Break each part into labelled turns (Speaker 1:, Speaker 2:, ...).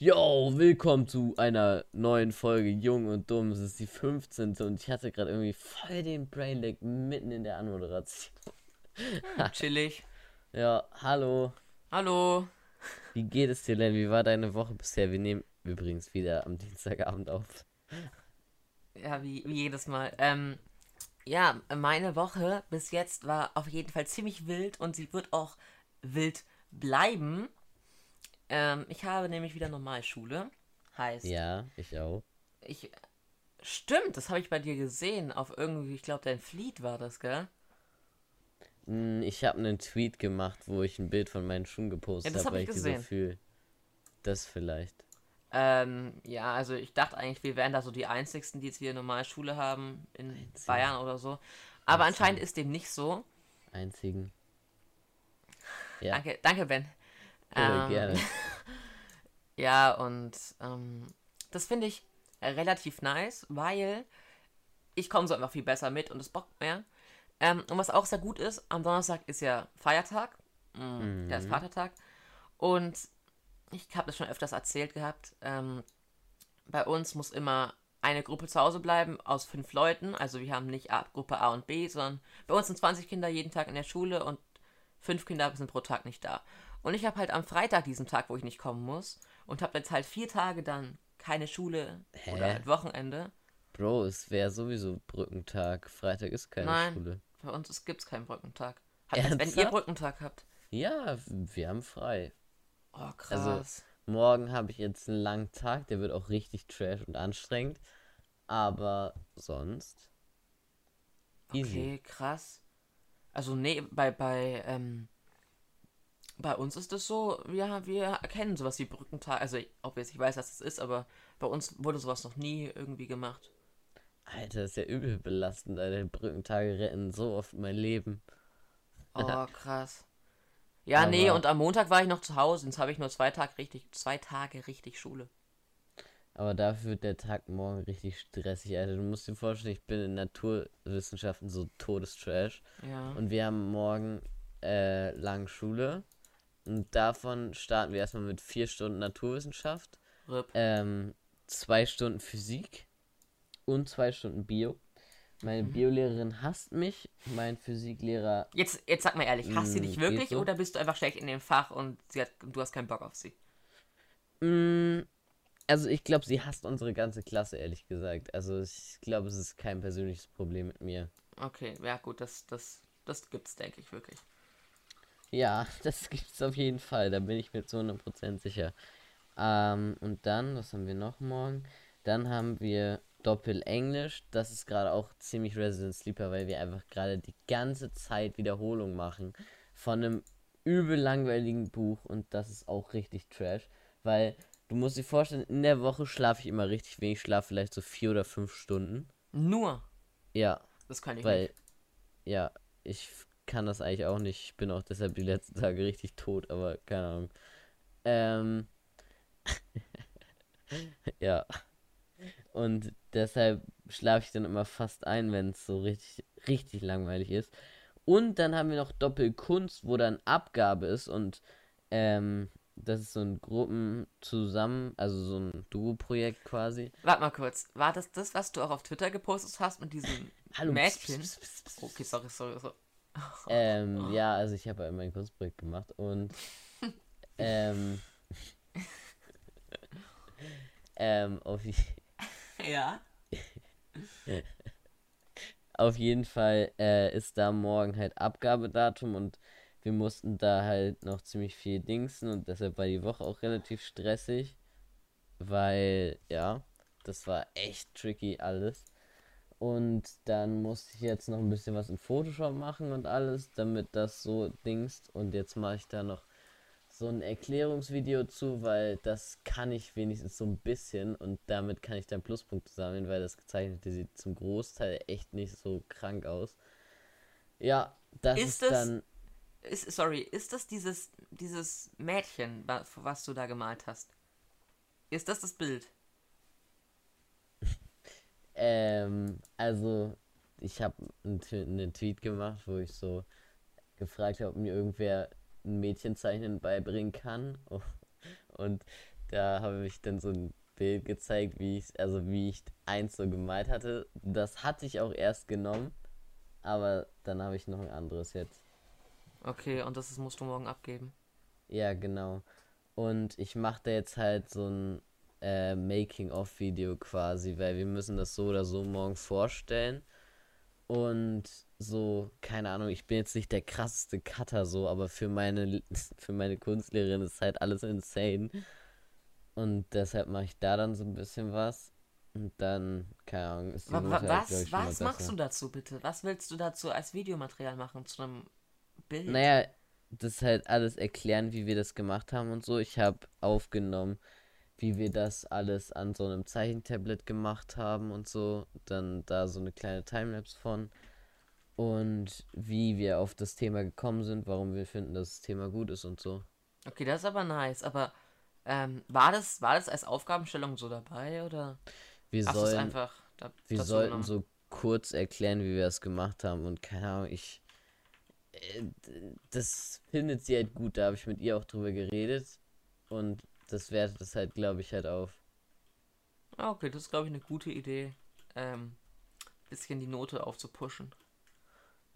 Speaker 1: Yo, willkommen zu einer neuen Folge Jung und Dumm. Es ist die 15. und ich hatte gerade irgendwie voll den Brainlag mitten in der Anmoderation.
Speaker 2: Chillig.
Speaker 1: Ja, hallo.
Speaker 2: Hallo.
Speaker 1: Wie geht es dir denn? Wie war deine Woche bisher? Wir nehmen übrigens wieder am Dienstagabend auf.
Speaker 2: Ja, wie, wie jedes Mal. Ähm, ja, meine Woche bis jetzt war auf jeden Fall ziemlich wild und sie wird auch wild bleiben. Ähm, ich habe nämlich wieder Normalschule. Heißt,
Speaker 1: Ja, ich auch.
Speaker 2: ich. Stimmt, das habe ich bei dir gesehen. Auf irgendwie, ich glaube, dein Fleet war das, gell?
Speaker 1: Hm, Ich habe einen Tweet gemacht, wo ich ein Bild von meinen Schuhen gepostet
Speaker 2: Ja, das
Speaker 1: habe,
Speaker 2: hab
Speaker 1: weil
Speaker 2: ich
Speaker 1: die so
Speaker 2: gesehen.
Speaker 1: fühle. Das vielleicht.
Speaker 2: Ähm, ja, also ich dachte eigentlich, wir wären da so die einzigsten, die jetzt wieder Normalschule haben in
Speaker 1: Einzigen.
Speaker 2: Bayern oder so. Aber
Speaker 1: Einzigen.
Speaker 2: anscheinend ist dem nicht so.
Speaker 1: Einzigen. Ja,
Speaker 2: Danke, danke, Ben.
Speaker 1: Äh,
Speaker 2: Ähm,
Speaker 1: gerne.
Speaker 2: Ja, und ähm, das finde ich äh, relativ nice, weil ich komme so einfach viel besser mit und es bockt mehr. Ähm, und was auch sehr gut ist, am Donnerstag ist ja Feiertag, mm, der ist
Speaker 1: Mhm.
Speaker 2: Vatertag. Und ich habe das schon öfters erzählt gehabt, ähm, bei uns muss immer eine Gruppe zu Hause bleiben aus fünf Leuten. Also wir haben nicht A, Gruppe A und B, sondern bei uns sind 20 Kinder jeden Tag in der Schule und fünf Kinder sind pro Tag nicht da. Und ich habe halt am Freitag diesen Tag, wo ich nicht kommen muss und habe jetzt halt vier Tage dann keine Schule
Speaker 1: Hä?
Speaker 2: oder halt Wochenende.
Speaker 1: Bro, es wäre sowieso Brückentag. Freitag ist keine
Speaker 2: Nein.
Speaker 1: Schule.
Speaker 2: Bei uns gibt es keinen Brückentag. Hat wenn ihr? Brückentag habt.
Speaker 1: Ja, wir haben frei.
Speaker 2: Oh, krass.
Speaker 1: Morgen habe ich jetzt einen langen Tag, der wird auch richtig trash und anstrengend. Aber sonst. Easy.
Speaker 2: Okay, krass. Also nee, bei bei ähm, bei uns ist es so, wir wir erkennen sowas wie Brückentag. Also ob jetzt ich weiß, was das ist, aber bei uns wurde sowas noch nie irgendwie gemacht.
Speaker 1: Alter, das ist ja übel belastend. Alter. Brückentage retten so oft mein Leben.
Speaker 2: Oh, krass. Ja, nee,
Speaker 1: Aber-
Speaker 2: und am Montag war ich noch zu Hause, jetzt habe ich nur zwei Tage richtig, zwei Tage richtig Schule.
Speaker 1: Aber dafür wird der Tag morgen richtig stressig, Alter. Du musst dir vorstellen, ich bin in Naturwissenschaften so todestrash.
Speaker 2: Ja.
Speaker 1: Und wir haben morgen äh, lang Schule. Und davon starten wir erstmal mit vier Stunden Naturwissenschaft. Ähm, zwei Stunden Physik und zwei Stunden Bio. Meine
Speaker 2: Mhm.
Speaker 1: Biolehrerin hasst mich, mein Physiklehrer.
Speaker 2: Jetzt, jetzt sag mal ehrlich, hasst sie
Speaker 1: Mm,
Speaker 2: dich wirklich
Speaker 1: so.
Speaker 2: oder bist du einfach schlecht in dem Fach und sie hat, du hast keinen Bock auf sie?
Speaker 1: Mm, also ich glaube, sie hasst unsere ganze Klasse, ehrlich gesagt. Also ich glaube, es ist kein persönliches Problem mit mir.
Speaker 2: Okay, ja gut, das, das, das gibt's, denke ich, wirklich.
Speaker 1: Ja, das gibt's auf jeden Fall, da bin ich mir zu 100% sicher. Ähm, und dann, was haben wir noch morgen? Dann haben wir Doppel-Englisch. Das ist gerade auch ziemlich Resident Sleeper, weil wir einfach gerade die ganze Zeit Wiederholung machen von einem übel langweiligen Buch und das ist auch richtig trash, weil du musst dir vorstellen, in der Woche schlafe ich immer richtig wenig, schlafe vielleicht so vier oder fünf Stunden.
Speaker 2: Nur,
Speaker 1: Ja,
Speaker 2: das kann ich
Speaker 1: weil,
Speaker 2: nicht.
Speaker 1: ja, ich kann das eigentlich auch nicht. Ich bin auch deshalb die letzten Tage richtig tot, aber keine Ahnung. Ähm. ja. Und deshalb schlafe ich dann immer fast ein, wenn es so richtig, richtig langweilig ist. Und dann haben wir noch Doppelkunst, wo dann Abgabe ist und ähm, das ist so ein Gruppen zusammen, also so ein Duo-Projekt quasi.
Speaker 2: Warte mal kurz, war das das, was du auch auf Twitter gepostet hast mit diesem
Speaker 1: Hallo.
Speaker 2: Mädchen? Okay, sorry, sorry, sorry.
Speaker 1: Ähm, ja, also ich habe ja mein Kunstprojekt gemacht und ähm, ähm, auf,
Speaker 2: Ja.
Speaker 1: auf jeden Fall äh, ist da morgen halt Abgabedatum und wir mussten da halt noch ziemlich viel dingsen und deshalb war die Woche auch relativ stressig, weil ja, das war echt tricky alles. Und dann musste ich jetzt noch ein bisschen was in Photoshop machen und alles, damit das so dingst. Und jetzt mache ich da noch so ein Erklärungsvideo zu, weil das kann ich wenigstens so ein bisschen und damit kann ich dann Pluspunkte sammeln, weil das gezeichnete sieht zum Großteil echt nicht so krank aus. Ja, das
Speaker 2: Ist
Speaker 1: ist,
Speaker 2: es-
Speaker 1: dann.
Speaker 2: Ist, sorry, ist das dieses, dieses Mädchen, wa- was du da gemalt hast? Ist das das Bild?
Speaker 1: Ähm, also, ich habe einen, Tw- einen Tweet gemacht, wo ich so gefragt habe, ob mir irgendwer ein Mädchenzeichnen beibringen kann. Und da habe ich dann so ein Bild gezeigt, wie ich, also wie ich eins so gemalt hatte. Das hatte ich auch erst genommen, aber dann habe ich noch ein anderes jetzt.
Speaker 2: Okay, und das musst du morgen abgeben.
Speaker 1: Ja, genau. Und ich mache da jetzt halt so ein äh, Making-of-Video quasi, weil wir müssen das so oder so morgen vorstellen. Und so, keine Ahnung, ich bin jetzt nicht der krasseste Cutter so, aber für meine, für meine Kunstlehrerin ist halt alles insane. Und deshalb mache ich da dann so ein bisschen was. Und dann, keine Ahnung, ist die Note
Speaker 2: wa-
Speaker 1: halt,
Speaker 2: Was,
Speaker 1: ich,
Speaker 2: was machst du dazu bitte? Was willst du dazu als Videomaterial machen zu einem Bild?
Speaker 1: Naja, das halt alles erklären, wie wir das gemacht haben und so. Ich habe aufgenommen, wie wir das alles an so einem Zeichentablet gemacht haben und so. Dann da so eine kleine Timelapse von. Und wie wir auf das Thema gekommen sind, warum wir finden, dass das Thema gut ist und so.
Speaker 2: Okay, das ist aber nice. Aber ähm, war, das, war das als Aufgabenstellung so dabei oder
Speaker 1: Wir
Speaker 2: hast es
Speaker 1: sollen,
Speaker 2: einfach da,
Speaker 1: wir sollten so kurz erklären, wie wir das gemacht haben. Und keine Ahnung, ich. äh, Das findet sie halt gut. Da habe ich mit ihr auch drüber geredet. Und das wertet es halt, glaube ich, halt auf.
Speaker 2: Ah, okay, das ist glaube ich eine gute Idee. Ähm, bisschen die Note aufzupushen.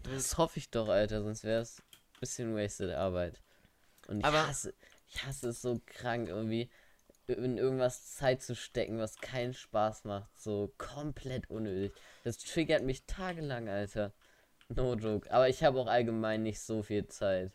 Speaker 1: Das hoffe ich doch, Alter, sonst wäre es ein bisschen wasted Arbeit. Und ich
Speaker 2: Aber-
Speaker 1: hasse, ich hasse es so krank, irgendwie in irgendwas Zeit zu stecken, was keinen Spaß macht. So komplett unnötig. Das triggert mich tagelang, Alter. No joke. Aber ich habe auch allgemein nicht so viel Zeit.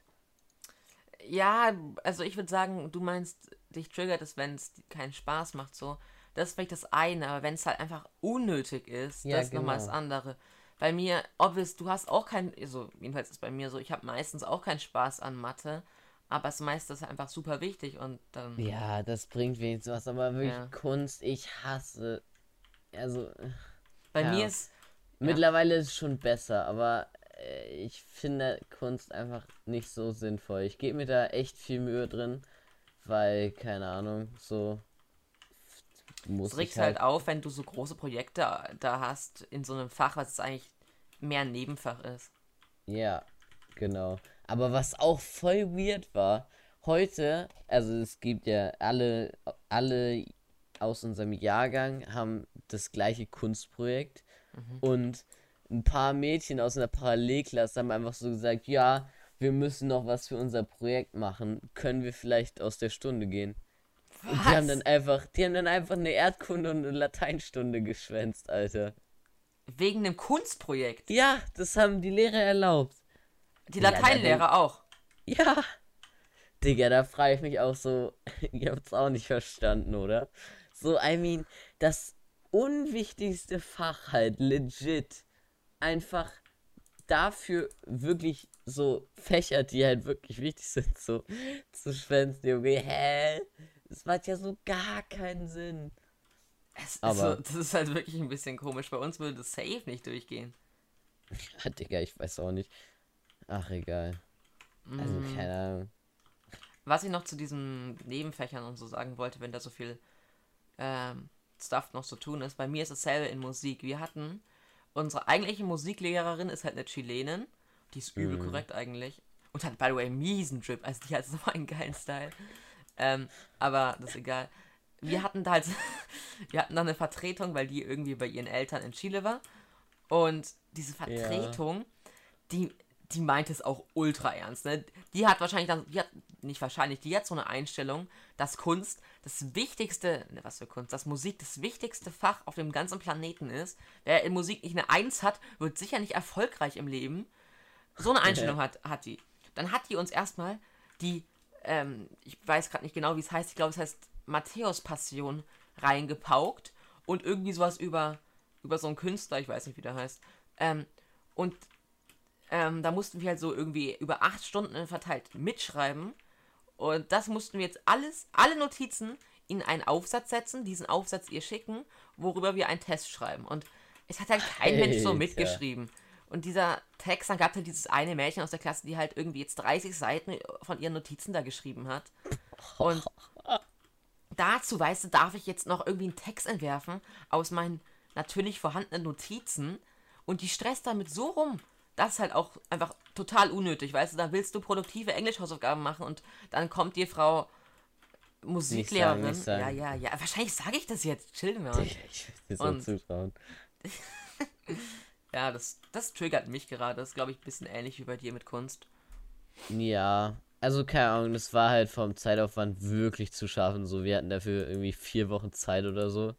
Speaker 2: Ja, also ich würde sagen, du meinst, dich triggert es, wenn es keinen Spaß macht, so. Das ist vielleicht das eine, aber wenn es halt einfach unnötig ist,
Speaker 1: Ja,
Speaker 2: das ist nochmal das
Speaker 1: genau.
Speaker 2: andere. Bei mir, obvious, du hast auch kein, also jedenfalls ist bei mir so, ich habe meistens auch keinen Spaß an Mathe, aber das meiste ist einfach super wichtig und dann,
Speaker 1: Ja, das bringt wenigstens was, aber wirklich
Speaker 2: Ja.
Speaker 1: Kunst, ich hasse. Also,
Speaker 2: bei
Speaker 1: ja.
Speaker 2: mir ist,
Speaker 1: mittlerweile ist es schon besser, aber ich finde Kunst einfach nicht so sinnvoll. Ich gebe mir da echt viel Mühe drin, weil, keine Ahnung, so muss
Speaker 2: es regt halt
Speaker 1: halt.
Speaker 2: auf, wenn du so große Projekte da hast in so einem Fach, was eigentlich mehr ein Nebenfach ist.
Speaker 1: Ja, genau. Aber was auch voll weird war, heute, also es gibt ja alle, alle aus unserem Jahrgang haben das gleiche Kunstprojekt und ein paar Mädchen aus einer Parallelklasse haben einfach so gesagt, ja, wir müssen noch was für unser Projekt machen, können wir vielleicht aus der Stunde gehen? Und die haben dann einfach, die haben dann einfach eine Erdkunde und eine Lateinstunde geschwänzt, Alter.
Speaker 2: Wegen einem Kunstprojekt.
Speaker 1: Ja, das haben die Lehrer erlaubt.
Speaker 2: Die
Speaker 1: Ja,
Speaker 2: Lateinlehrer auch.
Speaker 1: Ja. Digga, da frage ich mich auch so, ihr habt's auch nicht verstanden, oder? So, I mean, das unwichtigste Fach halt, legit, einfach dafür wirklich so Fächer, die halt wirklich wichtig sind, so zu schwänzen, Junge, hä? Das macht ja so gar keinen Sinn.
Speaker 2: Es ist
Speaker 1: Aber-
Speaker 2: so, das ist halt wirklich ein bisschen komisch. Bei uns würde das safe nicht durchgehen.
Speaker 1: Ja, Digga, ich weiß auch nicht. Ach, egal. Also,
Speaker 2: Mm.
Speaker 1: keine Ahnung.
Speaker 2: Was ich noch zu diesen Nebenfächern und so sagen wollte, wenn da so viel ähm, Stuff noch zu tun ist. Bei mir ist dasselbe in Musik. Wir hatten, unsere eigentliche Musiklehrerin ist halt eine Chilenin. Die ist übel
Speaker 1: Mhm.
Speaker 2: korrekt eigentlich. Und hat, by the way, miesen Drip. Also die hat so einen geilen Style. Ähm, aber das ist egal. Wir hatten da halt, wir hatten da eine Vertretung, weil die irgendwie bei ihren Eltern in Chile war. Und diese Vertretung, die, die meint es auch ultra ernst. Ne? Die hat wahrscheinlich dann, die hat, nicht wahrscheinlich, die hat so eine Einstellung, dass Kunst das wichtigste, ne, was für Kunst, dass Musik das wichtigste Fach auf dem ganzen Planeten ist. Wer in Musik nicht eine Eins hat, wird sicher nicht erfolgreich im Leben. So eine Einstellung hat, hat die. Dann hat die uns erstmal die, ähm, ich weiß gerade nicht genau, wie es heißt, ich glaube, es heißt Matthäus Passion reingepaukt und irgendwie sowas über, über so einen Künstler, ich weiß nicht, wie der heißt. Ähm, und ähm, da mussten wir halt so irgendwie über acht Stunden verteilt mitschreiben. Und das mussten wir jetzt alles, alle Notizen in einen Aufsatz setzen, diesen Aufsatz ihr schicken, worüber wir einen Test schreiben. Und es hat halt kein Mensch so
Speaker 1: Alter.
Speaker 2: mitgeschrieben. Und dieser Text, dann gab es halt dieses eine Mädchen aus der Klasse, die halt irgendwie jetzt 30 Seiten von ihren Notizen da geschrieben hat. Und dazu, weißt du, darf ich jetzt noch irgendwie einen Text entwerfen aus meinen natürlich vorhandenen Notizen und die stresst damit so rum. Das ist halt auch einfach total unnötig, weißt du, da willst du produktive Englischhausaufgaben machen und dann kommt dir Frau Musiklehrerin.
Speaker 1: nicht sagen.
Speaker 2: Ja, ja, ja. Wahrscheinlich sage ich das jetzt. Chill mal.
Speaker 1: Digga, ich will dir so
Speaker 2: Und-
Speaker 1: zutrauen.
Speaker 2: Ja, das, das triggert mich gerade. Das ist, glaube ich, ein bisschen ähnlich wie bei dir mit Kunst.
Speaker 1: Ja, also keine Ahnung, das war halt vom Zeitaufwand wirklich zu schaffen. So, wir hatten dafür irgendwie vier Wochen Zeit oder so.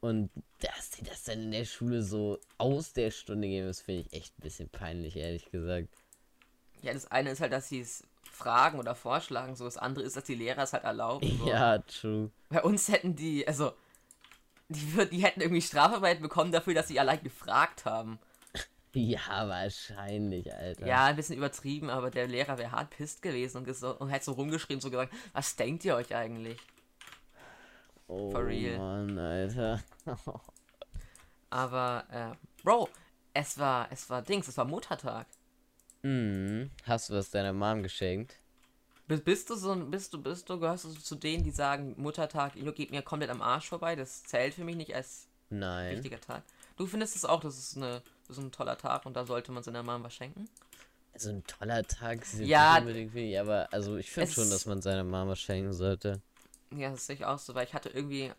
Speaker 1: Und dass die das dann in der Schule so aus der Stunde geben, das finde ich echt ein bisschen peinlich, ehrlich gesagt.
Speaker 2: Ja, das eine ist halt, dass sie es fragen oder vorschlagen. So, das andere ist, dass die Lehrer es halt erlauben. So.
Speaker 1: Ja, true.
Speaker 2: Bei uns hätten die, also, die, die hätten irgendwie Strafarbeit bekommen dafür, dass sie allein gefragt haben.
Speaker 1: Ja, wahrscheinlich, Alter.
Speaker 2: Ja, ein bisschen übertrieben, aber der Lehrer wäre hart pisst gewesen und, und hätte so rumgeschrien, so gesagt, was denkt ihr euch eigentlich?
Speaker 1: Oh,
Speaker 2: for real.
Speaker 1: Mann, Alter.
Speaker 2: Aber, äh, Bro, es war, es war Dings, es war Muttertag.
Speaker 1: hm, hast du was deiner Mom geschenkt?
Speaker 2: Bist, bist du so, ein- bist du, bist du, gehörst du zu denen, die sagen, Muttertag, geht mir komplett am Arsch vorbei, das zählt für mich nicht als
Speaker 1: Nein.
Speaker 2: wichtiger Tag. Du findest es auch, das ist, eine, das ist ein toller Tag und da sollte man seiner Mom was schenken?
Speaker 1: Also ein toller Tag ist
Speaker 2: Ja,
Speaker 1: nicht unbedingt wichtig, aber also ich finde schon, dass man seiner Mama schenken sollte.
Speaker 2: Ja, das sehe ich auch so, weil ich hatte irgendwie,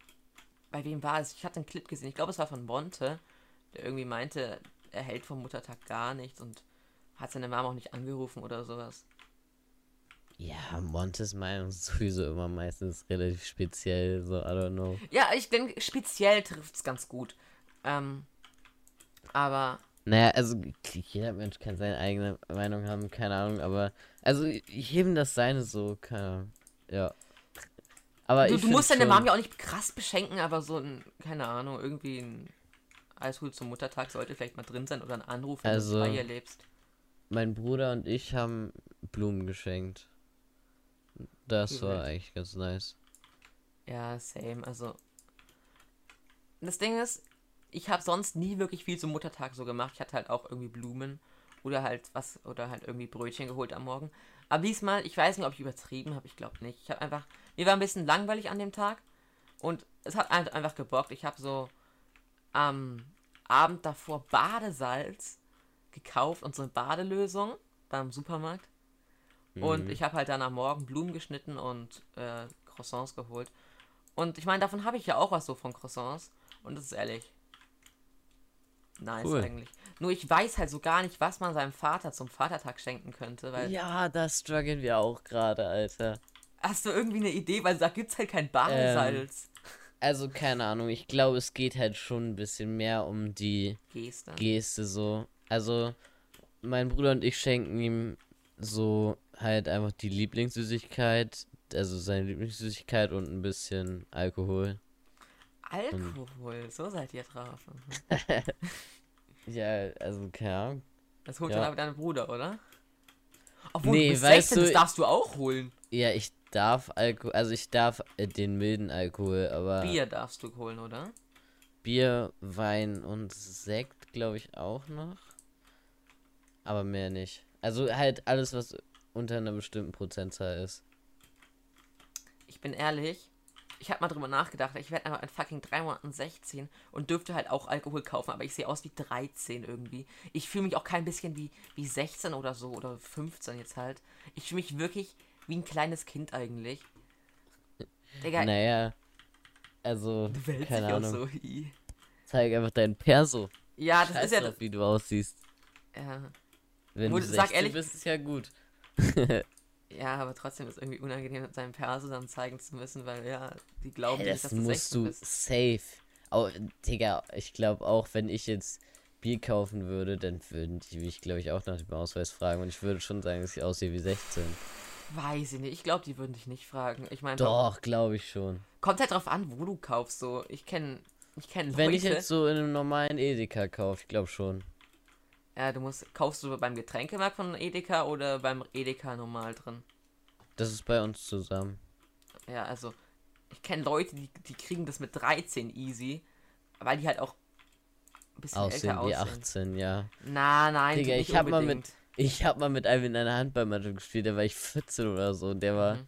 Speaker 2: bei wem war es? Ich hatte einen Clip gesehen, ich glaube, es war von Monte, der irgendwie meinte, er hält vom Muttertag gar nichts und hat seine Mama auch nicht angerufen oder sowas.
Speaker 1: Ja, Montes Meinung ist sowieso immer meistens relativ speziell, so, I don't know.
Speaker 2: Ja, ich denke, speziell trifft es ganz gut. Ähm, aber
Speaker 1: Naja, also jeder Mensch kann seine eigene Meinung haben, keine Ahnung, aber also jedem das seine so, keine Ahnung. Ja. Aber
Speaker 2: du,
Speaker 1: ich
Speaker 2: du musst deine
Speaker 1: schon-
Speaker 2: Mom ja auch nicht krass beschenken, aber so ein, keine Ahnung, irgendwie ein Eishut zum Muttertag sollte vielleicht mal drin sein oder ein Anruf, wenn
Speaker 1: Also-
Speaker 2: du bei ihr lebst.
Speaker 1: Mein Bruder und ich haben Blumen geschenkt. Das
Speaker 2: Wie
Speaker 1: war
Speaker 2: wild.
Speaker 1: eigentlich ganz nice.
Speaker 2: Ja, same. Also. Das Ding ist, ich habe sonst nie wirklich viel zum Muttertag so gemacht. Ich hatte halt auch irgendwie Blumen oder halt was oder halt irgendwie Brötchen geholt am Morgen. Aber diesmal, ich weiß nicht, ob ich übertrieben habe. Ich glaube nicht. Ich habe einfach, mir war ein bisschen langweilig an dem Tag und es hat ein- einfach gebockt. Ich habe so am Abend davor Badesalz gekauft und so eine Badelösung beim Supermarkt. Und
Speaker 1: Mhm.
Speaker 2: ich habe halt dann am Morgen Blumen geschnitten und äh, Croissants geholt. Und ich meine, davon habe ich ja auch was so von Croissants. Und das ist ehrlich. Nice
Speaker 1: Cool.
Speaker 2: eigentlich. Nur ich weiß halt so gar nicht, was man seinem Vater zum Vatertag schenken könnte. Weil
Speaker 1: Ja, da strugglen wir auch gerade, Alter.
Speaker 2: hast du irgendwie eine Idee? Weil da gibt's halt kein Badesalz.
Speaker 1: Also, keine Ahnung, ich glaube, es geht halt schon ein bisschen mehr um die
Speaker 2: Geste.
Speaker 1: Geste so. Also, mein Bruder und ich schenken ihm so halt einfach die Lieblingssüßigkeit, also seine Lieblingssüßigkeit und ein bisschen Alkohol.
Speaker 2: Alkohol, so seid ihr drauf.
Speaker 1: Ja, also keine Ahnung.
Speaker 2: Das holt
Speaker 1: Ja.
Speaker 2: dann aber dein Bruder, oder? Obwohl,
Speaker 1: Nee,
Speaker 2: du bist
Speaker 1: weißt
Speaker 2: 16,
Speaker 1: du-
Speaker 2: das darfst du auch holen.
Speaker 1: Ja, ich darf Alkohol, also ich darf äh, den milden Alkohol, aber
Speaker 2: Bier darfst du holen, oder?
Speaker 1: Bier, Wein und Sekt, glaube ich, auch noch. Aber mehr nicht. Also halt alles, was unter einer bestimmten Prozentzahl ist.
Speaker 2: Ich bin ehrlich, ich habe mal drüber nachgedacht, ich werde einfach in fucking drei Monaten 16 und dürfte halt auch Alkohol kaufen, aber ich sehe aus wie 13 irgendwie. Ich fühle mich auch kein bisschen wie, wie 16 oder so oder 15 jetzt halt. Ich fühle mich wirklich wie ein kleines Kind eigentlich. Digga,
Speaker 1: Naja. Also,
Speaker 2: du
Speaker 1: keine
Speaker 2: auch
Speaker 1: Ahnung.
Speaker 2: so. i.
Speaker 1: Zeig einfach dein Perso.
Speaker 2: Ja, das
Speaker 1: Scheiß
Speaker 2: ist ja
Speaker 1: drauf,
Speaker 2: das.
Speaker 1: wie du aussiehst.
Speaker 2: Ja,
Speaker 1: Wenn
Speaker 2: Wo-
Speaker 1: du
Speaker 2: sag
Speaker 1: 16
Speaker 2: ehrlich-
Speaker 1: bist, ist ja gut.
Speaker 2: ja, aber trotzdem ist irgendwie unangenehm, mit seinem Perso dann zeigen zu müssen, weil ja, die glauben
Speaker 1: Hey,
Speaker 2: nicht,
Speaker 1: das
Speaker 2: dass du
Speaker 1: musst
Speaker 2: 16
Speaker 1: du
Speaker 2: bist.
Speaker 1: safe. Oh, Digga, ich glaube auch, wenn ich jetzt Bier kaufen würde, dann würden die mich, glaube ich, auch nach dem Ausweis fragen. Und ich würde schon sagen, dass ich aussehe wie 16.
Speaker 2: Weiß ich nicht. Ich glaube, die würden dich nicht fragen. Ich meine,
Speaker 1: Doch, glaube ich schon.
Speaker 2: kommt halt drauf an, wo du kaufst. So, ich kenne, ich kenne Leute.
Speaker 1: Wenn ich jetzt so in einem normalen Edeka kaufe, ich glaube schon.
Speaker 2: Ja, du musst, kaufst du beim Getränkemarkt von Edeka oder beim Edeka normal drin?
Speaker 1: Das ist bei uns zusammen.
Speaker 2: Ja, also, ich kenne Leute, die, die kriegen das mit 13 easy, weil die halt auch ein bisschen
Speaker 1: Aussehen
Speaker 2: älter
Speaker 1: wie
Speaker 2: aussehen.
Speaker 1: 18, ja.
Speaker 2: Na, nein,
Speaker 1: Digga, ich hab mal mit-. Ich habe mal mit einem in einer Handballmannschaft gespielt, da war ich 14 oder so. Und der war
Speaker 2: Mhm.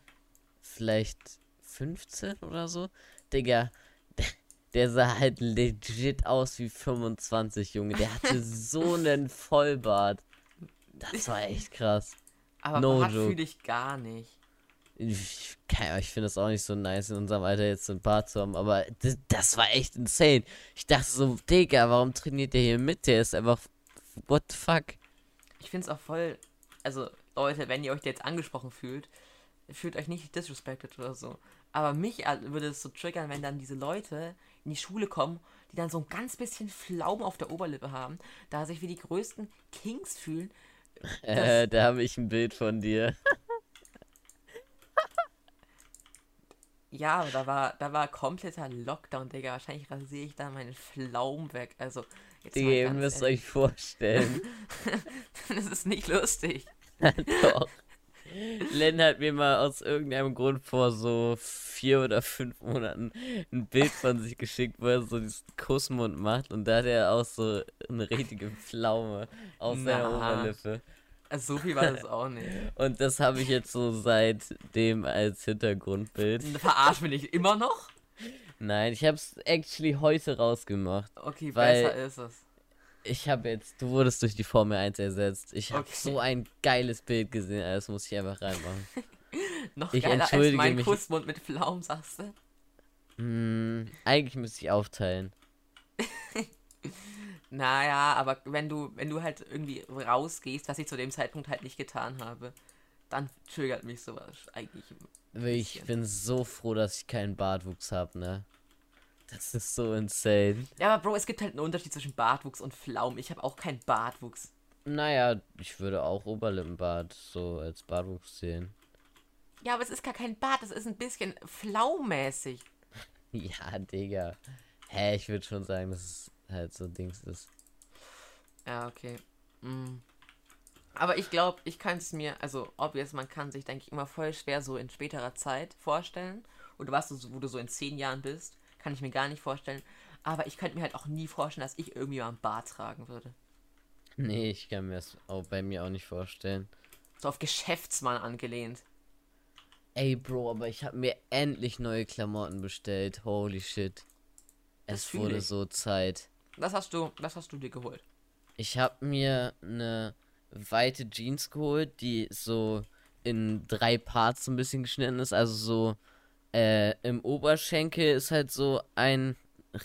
Speaker 1: vielleicht 15 oder so. Digga, der, sah halt legit aus wie 25, Junge. Der hatte so einen Vollbart. Das war echt krass.
Speaker 2: Aber
Speaker 1: no
Speaker 2: fühle ich gar nicht.
Speaker 1: Ich, ich finde es auch nicht so nice, in unserem Alter jetzt so ein Bart zu haben, aber das, das war echt insane. Ich dachte so, Digga, warum trainiert der hier mit? Der ist einfach, what the fuck?
Speaker 2: Ich finde es auch voll, also Leute, wenn ihr euch jetzt angesprochen fühlt, fühlt euch nicht disrespected oder so. Aber mich würde es so triggern, wenn dann diese Leute in die Schule kommen, die dann so ein ganz bisschen Pflaumen auf der Oberlippe haben, da sich wie die größten Kings fühlen.
Speaker 1: Äh, da habe ich ein Bild von dir.
Speaker 2: ja, aber da war, da war kompletter Lockdown, Digga. Wahrscheinlich rasiere ich da meinen Pflaumen weg. Also,
Speaker 1: jetzt Digga, ihr müsst ehrlich. euch vorstellen.
Speaker 2: das ist nicht lustig.
Speaker 1: Doch. Len hat mir mal aus irgendeinem Grund vor so vier oder fünf Monaten ein Bild von sich geschickt, wo er so diesen Kussmund macht und da hat er auch so eine richtige Pflaume aus Na, seiner Oberlippe.
Speaker 2: Also so viel war das auch nicht.
Speaker 1: Und das habe ich jetzt so seitdem als Hintergrundbild.
Speaker 2: Verarsch mich nicht immer noch?
Speaker 1: Nein, ich habe es actually heute rausgemacht.
Speaker 2: Okay, besser ist es
Speaker 1: ich habe jetzt, du wurdest durch die Formel 1 ersetzt. Ich habe okay. so ein geiles Bild gesehen, das muss ich einfach reinmachen.
Speaker 2: Noch ich geiler entschuldige als mein mich. Kussmund mit Pflaumen, sagst du?
Speaker 1: Mm, eigentlich müsste ich aufteilen.
Speaker 2: naja, aber wenn du, wenn du halt irgendwie rausgehst, was ich zu dem Zeitpunkt halt nicht getan habe, dann triggert mich sowas eigentlich.
Speaker 1: Ich bin so froh, dass ich keinen Bartwuchs habe, ne? Das ist so insane.
Speaker 2: Ja, aber Bro, es gibt halt einen Unterschied zwischen Bartwuchs und Pflaumen. Ich habe auch keinen Bartwuchs.
Speaker 1: Naja, ich würde auch Oberlippenbart so als Bartwuchs sehen.
Speaker 2: Ja, aber es ist gar kein Bart, es ist ein bisschen flaumäßig.
Speaker 1: ja, Digga. Hä, ich würde schon sagen, dass es halt so Dings ist.
Speaker 2: Ja, okay. Mhm. Aber ich glaube, ich kann es mir, also obvious, man kann sich, denke ich, immer voll schwer so in späterer Zeit vorstellen. Oder was du, wo du so in zehn Jahren bist. Kann ich mir gar nicht vorstellen. Aber ich könnte mir halt auch nie vorstellen, dass ich irgendwie mal ein Bart tragen würde.
Speaker 1: Nee, ich kann mir das auch bei mir auch nicht vorstellen.
Speaker 2: So auf Geschäftsmann angelehnt.
Speaker 1: Ey, Bro, aber ich habe mir endlich neue Klamotten bestellt. Holy shit. Es wurde ich. so Zeit.
Speaker 2: Was hast du, was hast du dir geholt?
Speaker 1: Ich habe mir eine weite Jeans geholt, die so in drei Parts so ein bisschen geschnitten ist. Also so äh, im Oberschenkel ist halt so ein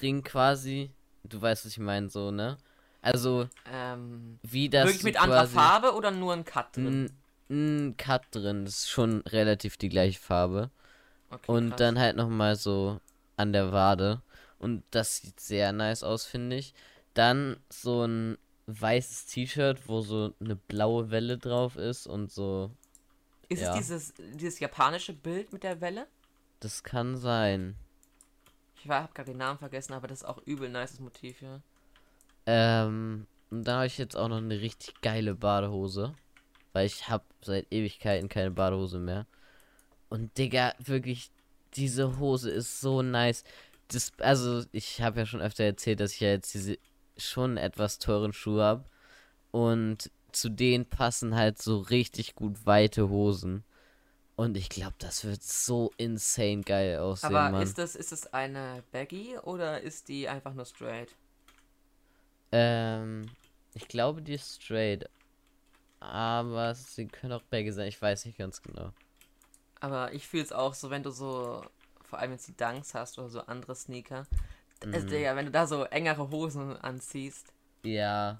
Speaker 1: Ring quasi. Du weißt, was ich meine, so, ne? Also,
Speaker 2: ähm,
Speaker 1: wie das.
Speaker 2: Wirklich mit anderer Farbe oder nur ein Cut drin?
Speaker 1: Ein, Cut drin. Das ist schon relativ die gleiche Farbe. Okay, und krass. dann halt nochmal so an der Wade. Und das sieht sehr nice aus, finde ich. Dann so ein weißes T-Shirt, wo so eine blaue Welle drauf ist und so.
Speaker 2: Ist ja. es dieses, dieses japanische Bild mit der Welle?
Speaker 1: Das kann sein.
Speaker 2: Ich habe gerade den Namen vergessen, aber das ist auch übel nices Motiv, ja.
Speaker 1: Ähm, und dann habe ich jetzt auch noch eine richtig geile Badehose. Weil ich habe seit Ewigkeiten keine Badehose mehr. Und Digga, wirklich, diese Hose ist so nice. Das, also, ich habe ja schon öfter erzählt, dass ich ja jetzt diese schon etwas teuren Schuhe habe. Und zu denen passen halt so richtig gut weite Hosen. Und ich glaube, das wird so insane geil aussehen. Aber Mann.
Speaker 2: ist das, ist das eine Baggy oder ist die einfach nur straight?
Speaker 1: Ähm, ich glaube, die ist straight. Aber sie können auch Baggy sein, ich weiß nicht ganz genau.
Speaker 2: Aber ich fühle es auch so, wenn du so, vor allem jetzt die Dunks hast oder so andere Sneaker. Mhm. Also, ja, wenn du da so engere Hosen anziehst.
Speaker 1: Ja.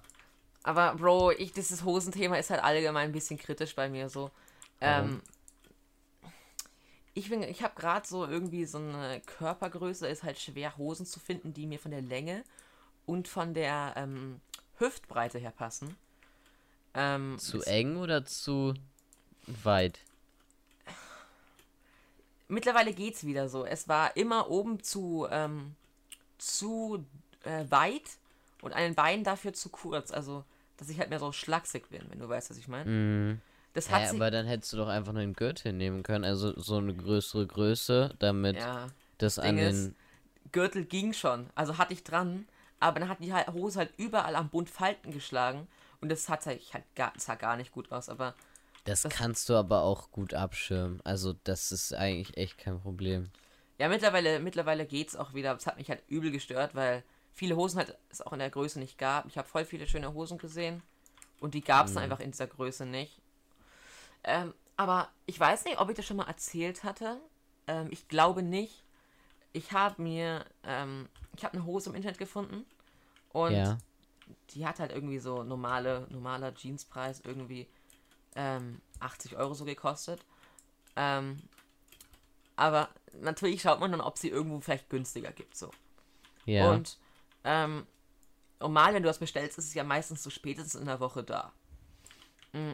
Speaker 2: Aber Bro, ich, dieses Hosenthema ist halt allgemein ein bisschen kritisch bei mir so. Ähm, ich, ich habe gerade so irgendwie so eine Körpergröße, ist halt schwer, Hosen zu finden, die mir von der Länge und von der ähm, Hüftbreite her passen.
Speaker 1: Ähm, zu eng oder zu weit?
Speaker 2: Mittlerweile geht's wieder so. Es war immer oben zu, ähm, zu äh, weit und an den Beinen dafür zu kurz. Also, dass ich halt mehr so schlaksig bin, wenn du weißt, was ich meine.
Speaker 1: Mm. Das hat Hä, aber dann hättest du doch einfach nur einen Gürtel nehmen können, also so eine größere Größe, damit ja, das, das an den. Ist,
Speaker 2: Gürtel ging schon, also hatte ich dran, aber dann hat die Hose halt überall am Bund Falten geschlagen und das hat halt, halt gar, sah gar nicht gut aus, aber.
Speaker 1: Das, das kannst du aber auch gut abschirmen. Also das ist eigentlich echt kein Problem.
Speaker 2: Ja, mittlerweile, mittlerweile geht's auch wieder. Es hat mich halt übel gestört, weil viele Hosen halt es auch in der Größe nicht gab. Ich habe voll viele schöne Hosen gesehen und die gab es mhm. einfach in dieser Größe nicht. Ähm, Aber ich weiß nicht, ob ich das schon mal erzählt hatte. Ähm, ich glaube nicht. Ich habe mir, ähm, ich habe eine Hose im Internet gefunden und
Speaker 1: Ja.
Speaker 2: die hat halt irgendwie so normale, normaler Jeanspreis irgendwie ähm, 80 Euro so gekostet. Ähm, aber natürlich schaut man dann, ob sie irgendwo vielleicht günstiger gibt so.
Speaker 1: Ja.
Speaker 2: Und ähm, normal, wenn du das bestellst, ist es ja meistens so spätestens in der Woche da.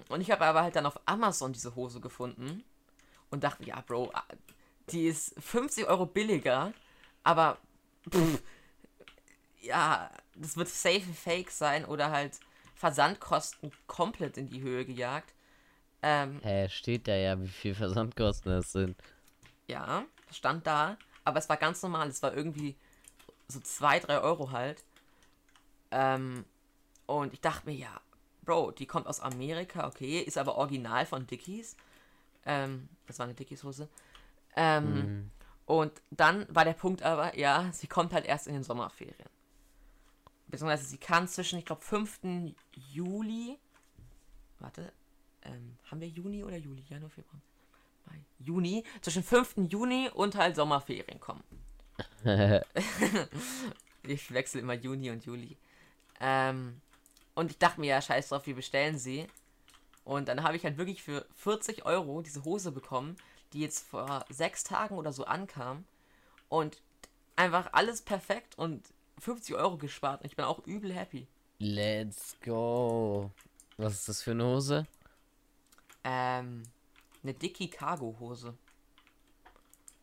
Speaker 2: Und ich habe aber halt dann auf Amazon diese Hose gefunden und dachte, ja, Bro, ah, die ist 50 Euro billiger, aber pff, ja, das wird safe fake sein oder halt Versandkosten komplett in die Höhe gejagt. Ähm,
Speaker 1: Hä, steht da ja, wie viel Versandkosten das sind.
Speaker 2: Ja, das stand da, aber es war ganz normal. Es war irgendwie so 2, 3 Euro halt. Ähm, und ich dachte mir, ja, Bro, die kommt aus Amerika, okay, ist aber original von Dickies. Ähm, das war eine Dickies-Hose. Ähm,
Speaker 1: Mhm.
Speaker 2: und dann war der Punkt aber, ja, sie kommt halt erst in den Sommerferien. Beziehungsweise sie kann zwischen, ich glaube, 5. Juli. Warte, ähm, haben wir Juni oder Juli? Januar, Februar. Mai, Juni. Zwischen 5. Juni und halt Sommerferien kommen. Ich wechsle immer Juni und Juli. Ähm, und ich dachte mir, ja, scheiß drauf, wir bestellen sie. Und dann habe ich halt wirklich für 40 Euro diese Hose bekommen, die jetzt vor sechs Tagen oder so ankam. Und einfach alles perfekt und 50 Euro gespart. Und ich bin auch übel happy.
Speaker 1: Let's go. Was ist das für eine Hose?
Speaker 2: Ähm, eine Dickie Cargo Hose.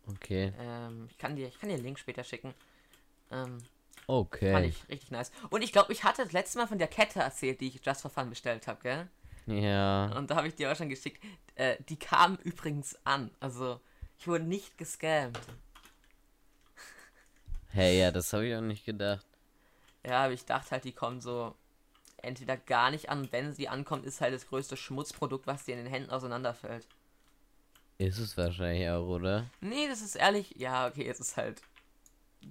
Speaker 1: Okay.
Speaker 2: Ähm, ich kann dir, ich kann dir einen Link später schicken. Ähm, fand
Speaker 1: Okay.
Speaker 2: ich richtig nice. Und ich glaube, ich hatte das letzte Mal von der Kette erzählt, die ich Just for Fun bestellt habe, gell?
Speaker 1: Ja.
Speaker 2: Und da habe ich dir auch schon geschickt. Äh, die kam übrigens an. Also, ich wurde nicht gescammt.
Speaker 1: Hey, ja, das habe ich auch nicht gedacht.
Speaker 2: Ja, aber ich dachte halt, die kommen so entweder gar nicht an. Wenn sie ankommt, ist halt das größte Schmutzprodukt, was dir in den Händen auseinanderfällt.
Speaker 1: Ist es wahrscheinlich auch, oder?
Speaker 2: Nee, das ist ehrlich. Ja, okay, es ist halt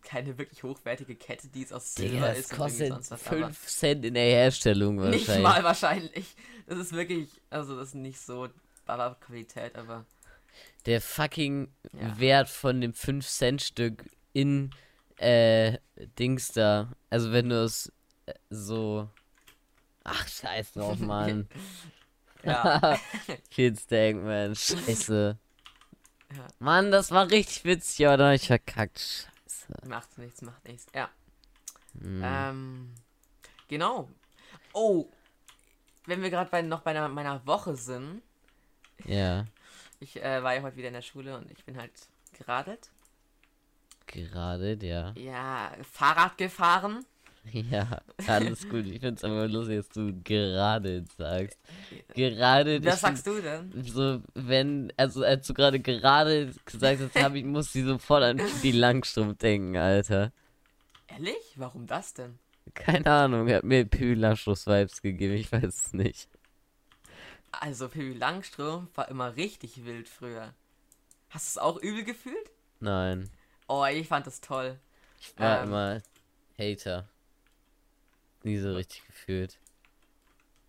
Speaker 2: keine wirklich hochwertige Kette, die es aus Silber
Speaker 1: das
Speaker 2: ist. irgendwie
Speaker 1: kostet
Speaker 2: sonst was, aber
Speaker 1: 5 Cent in der Herstellung
Speaker 2: Nicht
Speaker 1: wahrscheinlich.
Speaker 2: mal wahrscheinlich. Das ist wirklich, also das ist nicht so Baba-Qualität, aber
Speaker 1: Der fucking
Speaker 2: Ja.
Speaker 1: Wert von dem 5 Cent Stück in äh Dings da. Also wenn du es äh, so Ach, scheiß drauf, Mann.
Speaker 2: ja.
Speaker 1: Kids denken, man, scheiße.
Speaker 2: Ja.
Speaker 1: Mann, das war richtig witzig, hab ich verkackt. Scheiße.
Speaker 2: macht nichts, macht nichts. Ja.
Speaker 1: Hm.
Speaker 2: Ähm, genau. Oh, wenn wir gerade bei, noch bei einer, meiner Woche sind.
Speaker 1: Ja,
Speaker 2: Ich äh, war ja heute wieder in der Schule und ich bin halt geradelt.
Speaker 1: gerade, ja.
Speaker 2: Ja, Fahrrad gefahren.
Speaker 1: Ja, alles gut. Ich find's aber lustig, dass du gerade sagst. Gerade.
Speaker 2: Was sagst du denn?
Speaker 1: So, wenn, also als du gerade gerade gesagt hast, hab ich, muss ich sofort an die Langstrumpf denken, Alter.
Speaker 2: Ehrlich? Warum das denn?
Speaker 1: Keine Ahnung, er hat mir Pü Langstrumpf-Vibes gegeben, ich weiß es nicht.
Speaker 2: Also, Pippi Langstrumpf war immer richtig wild früher. Hast du es auch übel gefühlt?
Speaker 1: Nein,
Speaker 2: Oh, ich fand das toll.
Speaker 1: ich war
Speaker 2: Ähm.
Speaker 1: immer Hater. Nie so richtig gefühlt.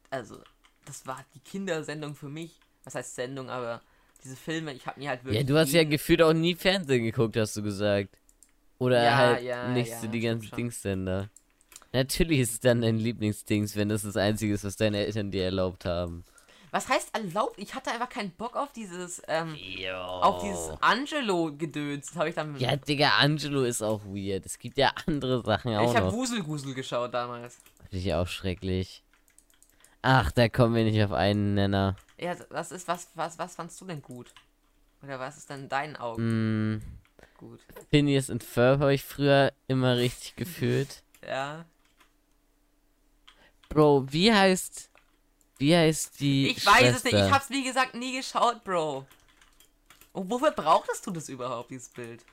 Speaker 2: Also, das war die Kindersendung für mich. Was heißt Sendung, aber diese Filme, ich habe mir halt wirklich.
Speaker 1: Ja, du hast ja gefühlt auch nie Fernsehen geguckt, hast du gesagt. Oder
Speaker 2: Ja,
Speaker 1: halt
Speaker 2: ja,
Speaker 1: nicht
Speaker 2: ja,
Speaker 1: so die ganzen. Dingssender. Natürlich ist es dann dein Lieblingsdings, wenn das das Einzige ist, was deine Eltern dir erlaubt haben.
Speaker 2: Was heißt erlaubt? Ich hatte einfach keinen Bock auf dieses, ähm,
Speaker 1: Ja.
Speaker 2: auf dieses Angelo-Gedöns. Habe ich dann.
Speaker 1: Ja, Digga, Angelo ist auch weird. Es gibt ja andere Sachen auch
Speaker 2: ich habe. Wuselgusel geschaut damals.
Speaker 1: Finde ich auch schrecklich. Ach, da kommen wir nicht auf einen Nenner.
Speaker 2: Ja, was ist, was, was, was fandst du denn gut? Oder was ist denn in deinen Augen
Speaker 1: Mm,
Speaker 2: gut?
Speaker 1: Phineas und Ferb habe ich früher immer richtig gefühlt.
Speaker 2: Ja.
Speaker 1: Bro, wie heißt. Wie heißt die.
Speaker 2: Ich weiß es nicht, ich hab's wie gesagt nie geschaut, Bro. Und wofür brauchtest du das überhaupt, dieses Bild?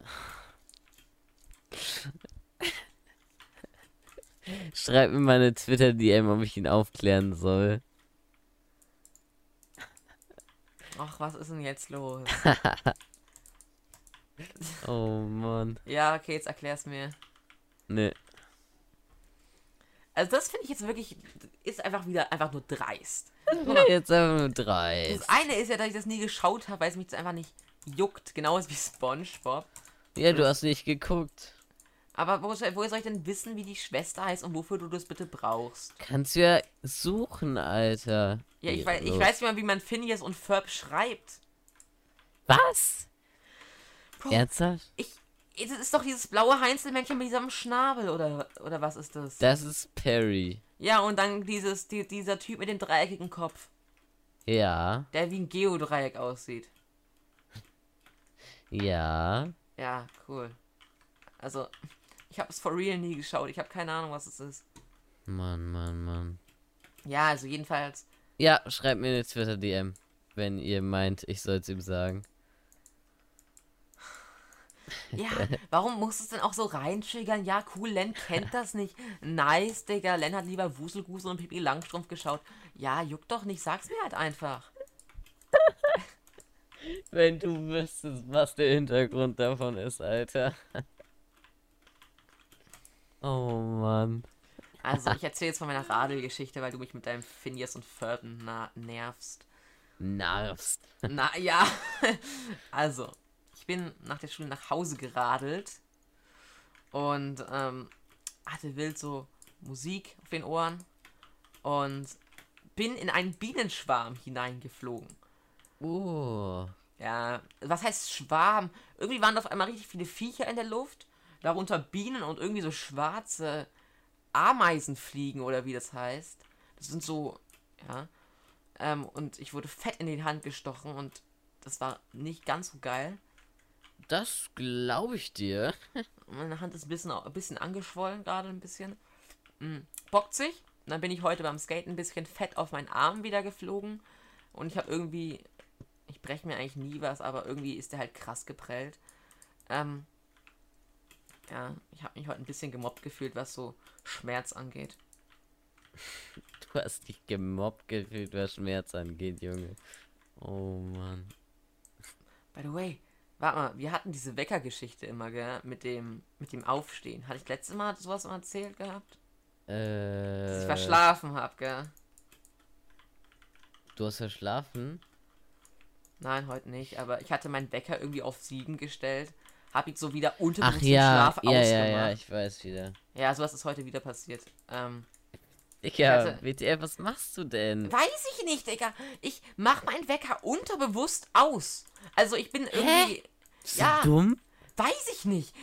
Speaker 1: Schreib mir mal eine Twitter-DM, ob ich ihn aufklären soll.
Speaker 2: Ach, was ist denn jetzt los?
Speaker 1: Oh Mann.
Speaker 2: ja, okay, jetzt erklär's mir.
Speaker 1: Ne.
Speaker 2: Also das finde ich jetzt wirklich, ist einfach wieder einfach nur dreist.
Speaker 1: Jetzt einfach nur drei.
Speaker 2: Das eine ist ja, dass ich das nie geschaut habe, weil es mich einfach nicht juckt. Genauso wie Spongebob.
Speaker 1: Ja, du hast nicht geguckt.
Speaker 2: Aber wo soll, woher soll ich denn wissen, wie die Schwester heißt und wofür du das bitte brauchst?
Speaker 1: Kannst du ja suchen, Alter.
Speaker 2: Ja, ich, weiß, ich weiß nicht mal, wie man Phineas und Ferb schreibt.
Speaker 1: Was?
Speaker 2: Bro,
Speaker 1: Ernsthaft?
Speaker 2: ich, das ist doch dieses blaue Heinzelmännchen mit diesem Schnabel, oder, oder was ist das?
Speaker 1: Das ist Perry.
Speaker 2: Ja, und dann dieses, die, dieser Typ mit dem dreieckigen Kopf,
Speaker 1: Ja,
Speaker 2: der wie ein Geodreieck aussieht.
Speaker 1: ja.
Speaker 2: Ja, cool. Also, ich habe es for real nie geschaut. Ich habe keine Ahnung, was es ist.
Speaker 1: Mann, Mann, Mann.
Speaker 2: Ja, also jedenfalls.
Speaker 1: Ja, schreibt mir eine Twitter-DM, wenn ihr meint, ich soll es ihm sagen.
Speaker 2: Ja, warum muss es denn auch so reintriggern? Ja, cool, Len kennt das nicht. Nice, Digga. Len hat lieber Wuselgusel und Pipi Langstrumpf geschaut. Ja, juckt doch nicht. Sag's mir halt einfach.
Speaker 1: Wenn du wüsstest, was der Hintergrund davon ist, Alter. Oh Mann.
Speaker 2: Also, ich erzähle jetzt von meiner Radelgeschichte, weil du mich mit deinem Phineas und Ferb nervst.
Speaker 1: Narfst.
Speaker 2: Na ja, also, bin nach der Schule nach Hause geradelt und ähm, hatte wild so Musik auf den Ohren und bin in einen Bienenschwarm hineingeflogen.
Speaker 1: Oh.
Speaker 2: Ja, was heißt Schwarm? Irgendwie waren auf einmal richtig viele Viecher in der Luft, darunter Bienen und irgendwie so schwarze Ameisenfliegen oder wie das heißt. Das sind so, ja. Ähm, und ich wurde fett in die Hand gestochen und das war nicht ganz so geil.
Speaker 1: Das glaube ich dir.
Speaker 2: Meine Hand ist ein bisschen, ein bisschen angeschwollen, gerade ein bisschen. Mm, bockt sich. Und dann bin ich heute beim Skaten ein bisschen fett auf meinen Arm wieder geflogen. Und ich habe irgendwie. Ich breche mir eigentlich nie was, aber irgendwie ist der halt krass geprellt. Ähm, ja, ich habe mich heute ein bisschen gemobbt gefühlt, was so Schmerz angeht.
Speaker 1: Du hast dich gemobbt gefühlt, was Schmerz angeht, Junge. Oh Mann.
Speaker 2: By the way, warte mal, wir hatten diese Weckergeschichte immer, gell? Mit dem, mit dem Aufstehen. Hatte ich letztes Mal sowas mal erzählt gehabt? Dass
Speaker 1: Äh.
Speaker 2: ich verschlafen habe, gell?
Speaker 1: Du hast verschlafen?
Speaker 2: Nein, heute nicht, aber ich hatte meinen Wecker irgendwie auf 7 gestellt. Hab ihn so wieder unter dem
Speaker 1: ja,
Speaker 2: Schlaf
Speaker 1: ja, ja,
Speaker 2: ausgemacht.
Speaker 1: ja, ich weiß wieder.
Speaker 2: Ja, sowas ist heute wieder passiert. Ähm,
Speaker 1: Ja,
Speaker 2: hatte-
Speaker 1: WTF, was machst du denn?
Speaker 2: weiß ich nicht, Digga. Ich mach meinen Wecker unterbewusst aus. Also ich bin irgendwie.
Speaker 1: Bist
Speaker 2: Ja.
Speaker 1: du dumm?
Speaker 2: Weiß ich nicht.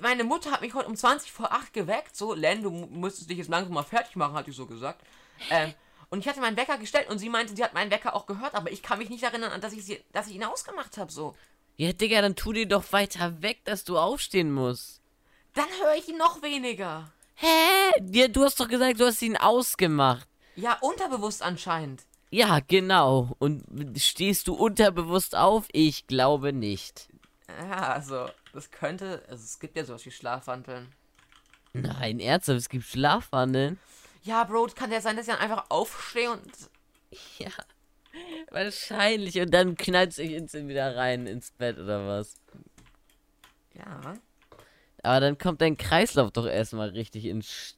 Speaker 2: Meine Mutter hat mich heute um 20 vor 8 geweckt. So, Len, du müsstest dich jetzt langsam mal fertig machen, hat die so gesagt. Ähm, und ich hatte meinen Wecker gestellt und sie meinte, sie hat meinen Wecker auch gehört, aber ich kann mich nicht erinnern, dass ich, sie, dass ich ihn ausgemacht habe. So.
Speaker 1: Ja, Digga, dann tu dir doch weiter weg, dass du aufstehen musst.
Speaker 2: Dann höre ich ihn noch weniger.
Speaker 1: Hä? Ja, du hast doch gesagt, du hast ihn ausgemacht.
Speaker 2: Ja, unterbewusst anscheinend.
Speaker 1: Ja, genau. Und stehst du unterbewusst auf? Ich glaube nicht.
Speaker 2: Ja, also, das könnte. Also, es gibt ja sowas wie Schlafwandeln.
Speaker 1: Nein, ernsthaft, es gibt Schlafwandeln.
Speaker 2: Ja, Bro, kann ja sein, dass ich dann einfach aufstehe und.
Speaker 1: Ja. Wahrscheinlich. Und dann knallt sich instant wieder rein ins Bett oder was.
Speaker 2: Ja.
Speaker 1: Aber dann kommt dein Kreislauf doch erstmal richtig ins Sch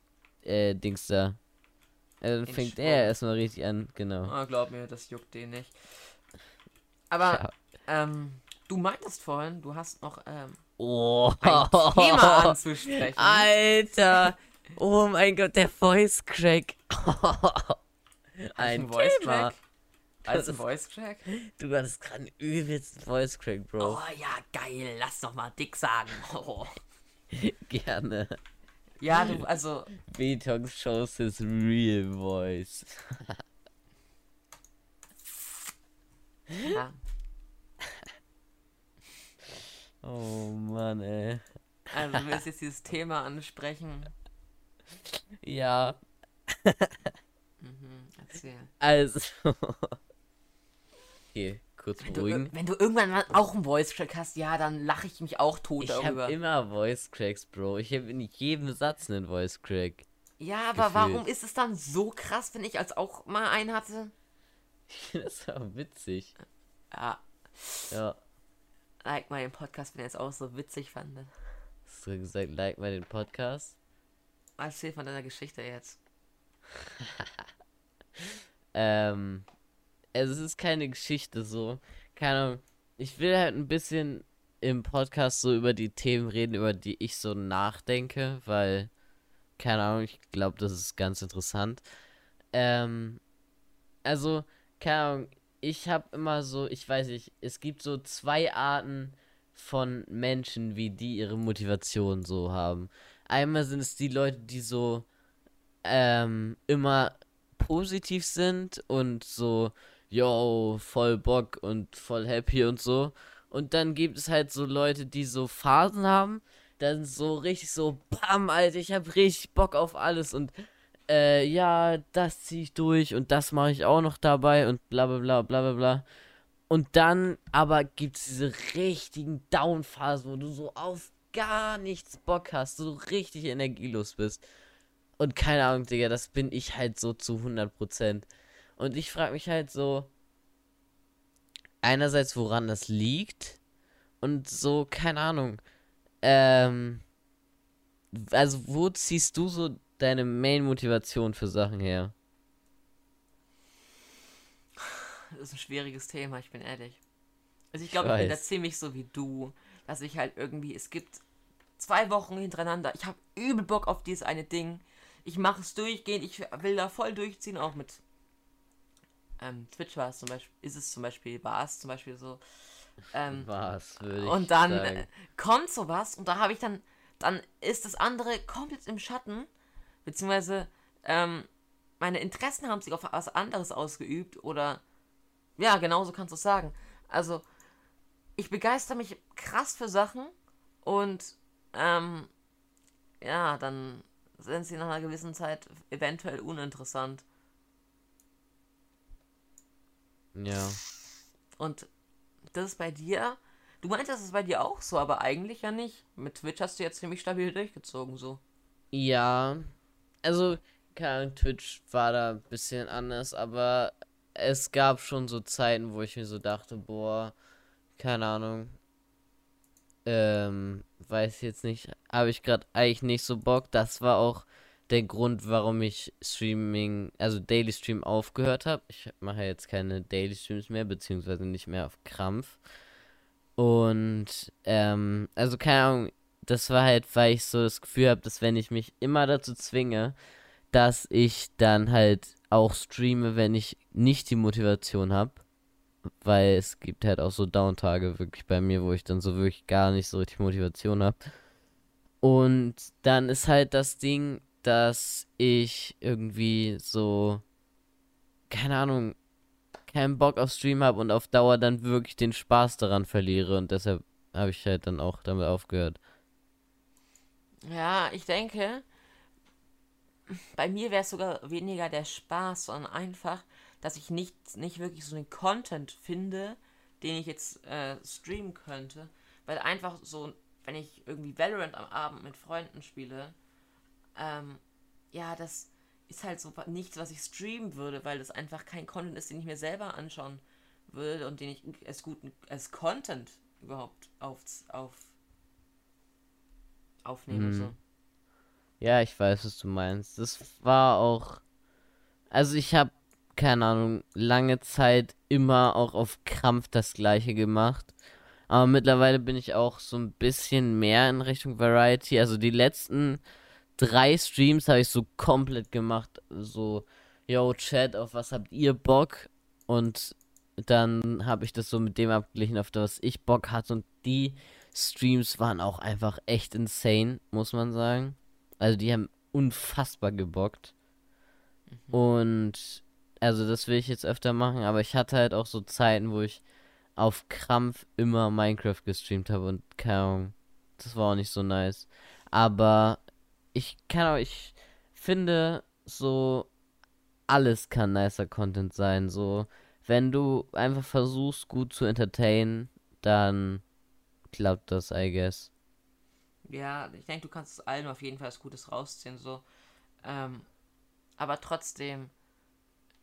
Speaker 1: äh, Dings da. Also dann
Speaker 2: In
Speaker 1: fängt
Speaker 2: Schwung.
Speaker 1: er erstmal richtig an, genau.
Speaker 2: Ah, glaub mir, das juckt den nicht. Aber, ähm, du meintest vorhin, du hast noch, ähm,
Speaker 1: Oh.
Speaker 2: ein Thema anzusprechen.
Speaker 1: Alter. Oh mein Gott, der Voice Crack. ein
Speaker 2: Voice. Crack. Als ein Voice Crack?
Speaker 1: Du hattest gerade einen übelsten Voice Crack, Bro.
Speaker 2: Oh ja, geil, lass doch mal dick sagen. Oh.
Speaker 1: Gerne.
Speaker 2: Ja, du, also,
Speaker 1: Betox shows his real voice.
Speaker 2: ja.
Speaker 1: Oh Mann, ey.
Speaker 2: Also, du willst jetzt dieses Thema ansprechen.
Speaker 1: Ja,
Speaker 2: Mhm, erzähl.
Speaker 1: also. Okay, kurz
Speaker 2: Wenn du,
Speaker 1: beruhigen.
Speaker 2: wenn du irgendwann mal auch einen Voice Crack hast, ja, dann lache ich mich auch tot
Speaker 1: Ich
Speaker 2: darüber.
Speaker 1: habe immer Voice Cracks, Bro. Ich habe in jedem Satz einen Voice Crack.
Speaker 2: Ja, aber
Speaker 1: gefühlt.
Speaker 2: warum ist es dann so krass, wenn ich als auch mal einen hatte?
Speaker 1: Das auch witzig.
Speaker 2: Ja,
Speaker 1: Ja.
Speaker 2: like mal den Podcast, wenn ihr es auch so witzig fandet.
Speaker 1: Hast du gesagt, like mal den Podcast?
Speaker 2: Erzähl von deiner Geschichte jetzt.
Speaker 1: Ähm, also es ist keine Geschichte so. Keine Ahnung. Ich will halt ein bisschen im Podcast so über die Themen reden, über die ich so nachdenke, weil, keine Ahnung, ich glaube, das ist ganz interessant. Ähm, also, keine Ahnung, ich habe immer so, ich weiß nicht, es gibt so zwei Arten von Menschen, wie die ihre Motivation so haben. Einmal sind es die Leute, die so ähm, immer positiv sind und so, yo, voll Bock und voll happy und so. Und dann gibt es halt so Leute, die so Phasen haben, dann so richtig so, bam, Alter, ich hab richtig Bock auf alles und äh, ja, das ziehe ich durch und das mache ich auch noch dabei und bla bla bla bla bla bla. Und dann aber gibt es diese richtigen Down-Phasen, wo du so auf gar nichts Bock hast, so richtig energielos bist. Und keine Ahnung, Digga, das bin ich halt so zu 100%. Und ich frage mich halt so, einerseits, woran das liegt. Und so, keine Ahnung. Ähm, also, wo ziehst du so deine Main-Motivation für Sachen her?
Speaker 2: Das ist ein schwieriges Thema, ich bin ehrlich. Also ich glaube, ich, ich bin da ziemlich so wie du, dass ich halt irgendwie, es gibt zwei Wochen hintereinander, ich habe übel Bock auf dieses eine Ding. Ich mache es durchgehend, ich will da voll durchziehen, auch mit ähm, Twitch war es zum Beispiel, ist es zum Beispiel, war es zum Beispiel so. Ähm,
Speaker 1: was würde ich
Speaker 2: Und dann
Speaker 1: sagen.
Speaker 2: äh, kommt sowas und da habe ich dann, dann ist das andere komplett im Schatten, beziehungsweise ähm, meine Interessen haben sich auf was anderes ausgeübt oder ja, genauso kannst du es sagen. Also ich begeister mich krass für Sachen und ähm, ja, dann sind sie nach einer gewissen Zeit eventuell uninteressant.
Speaker 1: Ja.
Speaker 2: Und das ist bei dir. Du meinst, das ist bei dir auch so, aber eigentlich ja nicht. Mit Twitch hast du jetzt ziemlich stabil durchgezogen, so.
Speaker 1: Ja. Also, keine Ahnung, Twitch war da ein bisschen anders, aber es gab schon so Zeiten, wo ich mir so dachte, boah, keine Ahnung. Ähm, weiß jetzt nicht, habe ich gerade eigentlich nicht so Bock. Das war auch der Grund, warum ich Streaming, also Daily Stream aufgehört habe. Ich mache jetzt keine Daily Streams mehr, beziehungsweise nicht mehr auf Krampf. Und, ähm, also keine Ahnung, das war halt, weil ich so das Gefühl habe, dass wenn ich mich immer dazu zwinge, dass ich dann halt auch streame, wenn ich nicht die Motivation habe. Weil es gibt halt auch so Downtage wirklich bei mir, wo ich dann so wirklich gar nicht so richtig Motivation habe. Und dann ist halt das Ding, dass ich irgendwie so, keine Ahnung, keinen Bock auf Stream habe und auf Dauer dann wirklich den Spaß daran verliere. Und deshalb habe ich halt dann auch damit aufgehört.
Speaker 2: Ja, ich denke, bei mir wäre es sogar weniger der Spaß, sondern einfach, dass ich nicht, nicht wirklich so einen Content finde, den ich jetzt äh, streamen könnte. Weil einfach so, wenn ich irgendwie Valorant am Abend mit Freunden spiele, ähm, ja, das ist halt so nichts, was ich streamen würde, weil das einfach kein Content ist, den ich mir selber anschauen würde und den ich als guten, als Content überhaupt auf, auf aufnehme.
Speaker 1: Mhm.
Speaker 2: So.
Speaker 1: Ja, ich weiß, was du meinst. Das war auch. Also ich habe, keine Ahnung, lange Zeit immer auch auf Krampf das gleiche gemacht. Aber mittlerweile bin ich auch so ein bisschen mehr in Richtung Variety. Also die letzten drei Streams habe ich so komplett gemacht. So, yo, Chat, auf was habt ihr Bock? Und dann habe ich das so mit dem abgeglichen, auf das ich Bock hatte. Und die Streams waren auch einfach echt insane, muss man sagen. Also die haben unfassbar gebockt. Mhm. Und also das will ich jetzt öfter machen, aber ich hatte halt auch so Zeiten, wo ich auf Krampf immer Minecraft gestreamt habe und keine Ahnung, das war auch nicht so nice. Aber ich kann auch, ich finde so alles kann nicer Content sein. So, wenn du einfach versuchst, gut zu entertainen, dann klappt das, I guess.
Speaker 2: Ja, ich denke, du kannst es allen auf jeden Fall was Gutes rausziehen, so. Ähm, aber trotzdem,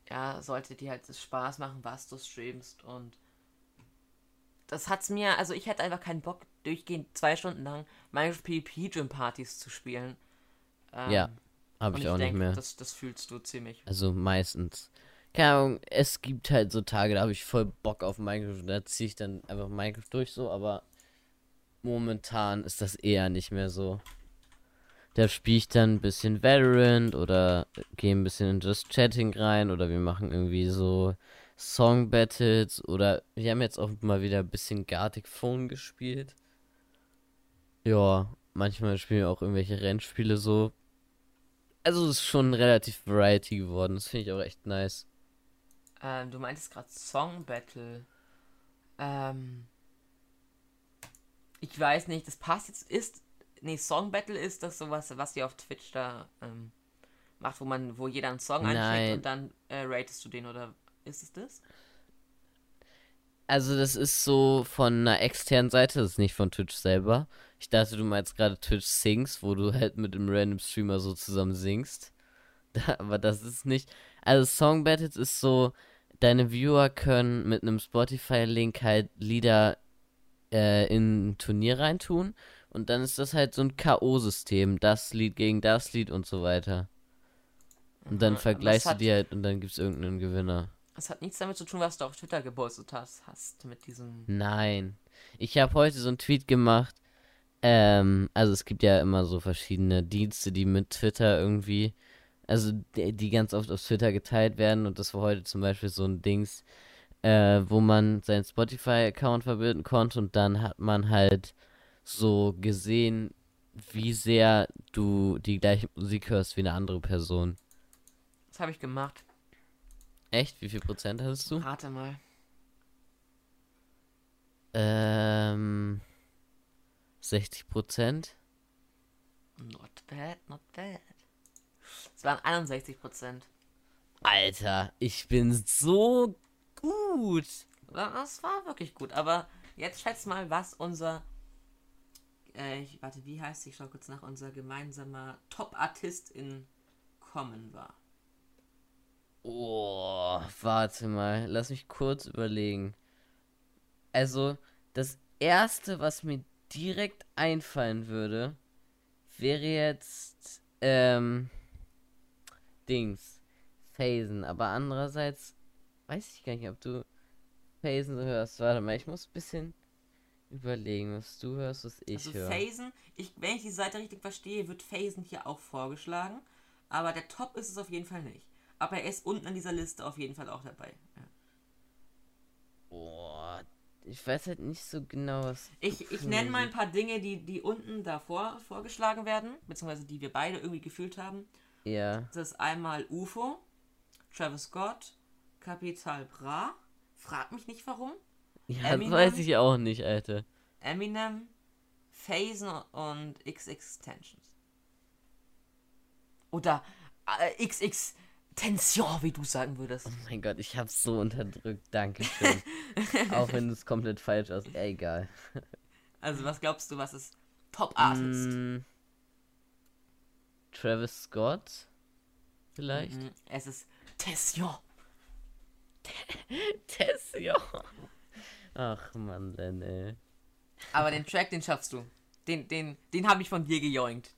Speaker 2: ja, sollte dir halt das Spaß machen, was du streamst und das hat's mir, also ich hätte einfach keinen Bock, durchgehend zwei Stunden lang Minecraft PvP Gym Partys zu spielen.
Speaker 1: Ähm, ja, habe ich, ich, auch
Speaker 2: denk,
Speaker 1: nicht mehr.
Speaker 2: Das, das fühlst du ziemlich.
Speaker 1: Also meistens. keine Ahnung, es gibt halt so Tage, da habe ich voll Bock auf Minecraft. Da ziehe ich dann einfach Minecraft durch so, aber momentan ist das eher nicht mehr so. Da spiele ich dann ein bisschen Valorant oder gehe ein bisschen in Just Chatting rein oder wir machen irgendwie so Song Battles oder wir haben jetzt auch mal wieder ein bisschen Gartic Phone gespielt. Ja, manchmal spielen wir auch irgendwelche Rennspiele so. Also es ist schon relativ Variety geworden. Das finde ich auch echt nice.
Speaker 2: Ähm, du meintest gerade Song Battle. Ähm, ich weiß nicht, das passt jetzt ist. Nee, Song Battle ist das sowas, was ihr auf Twitch da ähm, macht, wo man, wo jeder einen Song einschickt und dann äh, ratest du den oder ist es das?
Speaker 1: Also das ist so von einer externen Seite, das ist nicht von Twitch selber. Ich dachte, du meinst gerade Twitch Sings, wo du halt mit einem random Streamer so zusammen singst. Aber das ist nicht. Also Song Battles ist so, deine Viewer können mit einem Spotify-Link halt Lieder äh, in ein Turnier reintun. Und dann ist das halt so ein K.O.-System. Das Lied gegen das Lied und so weiter. Und dann vergleichst du die halt und dann gibt es irgendeinen Gewinner.
Speaker 2: Das hat nichts damit zu tun, was du auf Twitter gepostet hast, hast mit diesem.
Speaker 1: Nein. Ich habe heute so einen Tweet gemacht. Ähm, also es gibt ja immer so verschiedene Dienste, die mit Twitter irgendwie, also die, die ganz oft auf Twitter geteilt werden. Und das war heute zum Beispiel so ein Dings, äh, wo man seinen Spotify-Account verbinden konnte und dann hat man halt so gesehen, wie sehr du die gleiche Musik hörst wie eine andere Person.
Speaker 2: Das habe ich gemacht.
Speaker 1: Echt? Wie viel Prozent hattest du?
Speaker 2: Rate mal.
Speaker 1: Ähm. 60 Prozent?
Speaker 2: Not bad, not bad. Es waren 61 Prozent.
Speaker 1: Alter, ich bin so gut.
Speaker 2: Das war wirklich gut. Aber jetzt schätz mal, was unser. Äh, ich, warte, wie heißt ich schau kurz nach. Unser gemeinsamer Top-Artist in Common war.
Speaker 1: Oh, warte mal. Lass mich kurz überlegen. Also, das erste, was mir direkt einfallen würde, wäre jetzt, ähm, Dings. Phasen. Aber andererseits weiß ich gar nicht, ob du Phasen hörst. Warte mal, ich muss ein bisschen überlegen, was du hörst, was ich also höre.
Speaker 2: Phasen, ich, wenn ich die Seite richtig verstehe, wird Phasen hier auch vorgeschlagen. Aber der Top ist es auf jeden Fall nicht. Aber er ist unten an dieser Liste auf jeden Fall auch dabei. Ja.
Speaker 1: Boah, ich weiß halt nicht so genau, was.
Speaker 2: Ich, ich nenne mal ein paar Dinge, die, die unten davor vorgeschlagen werden, beziehungsweise die wir beide irgendwie gefühlt haben.
Speaker 1: Ja.
Speaker 2: Das ist einmal UFO, Travis Scott, Capital Bra. Frag mich nicht warum.
Speaker 1: Ja, Eminem, das weiß ich auch nicht, Alter.
Speaker 2: Eminem, Phasen und XX Tensions. Oder äh, XX Tension, wie du sagen würdest.
Speaker 1: Oh mein Gott, ich hab's so unterdrückt. Dankeschön. auch wenn es komplett falsch ist. Ja, egal.
Speaker 2: Also, was glaubst du, was ist Top Artist? Mm,
Speaker 1: Travis Scott? Vielleicht? Mm,
Speaker 2: es ist Tession.
Speaker 1: Tessio. Ach man, denn, ey.
Speaker 2: Aber den Track, den schaffst du. Den, den, den habe ich von dir gejoinkt.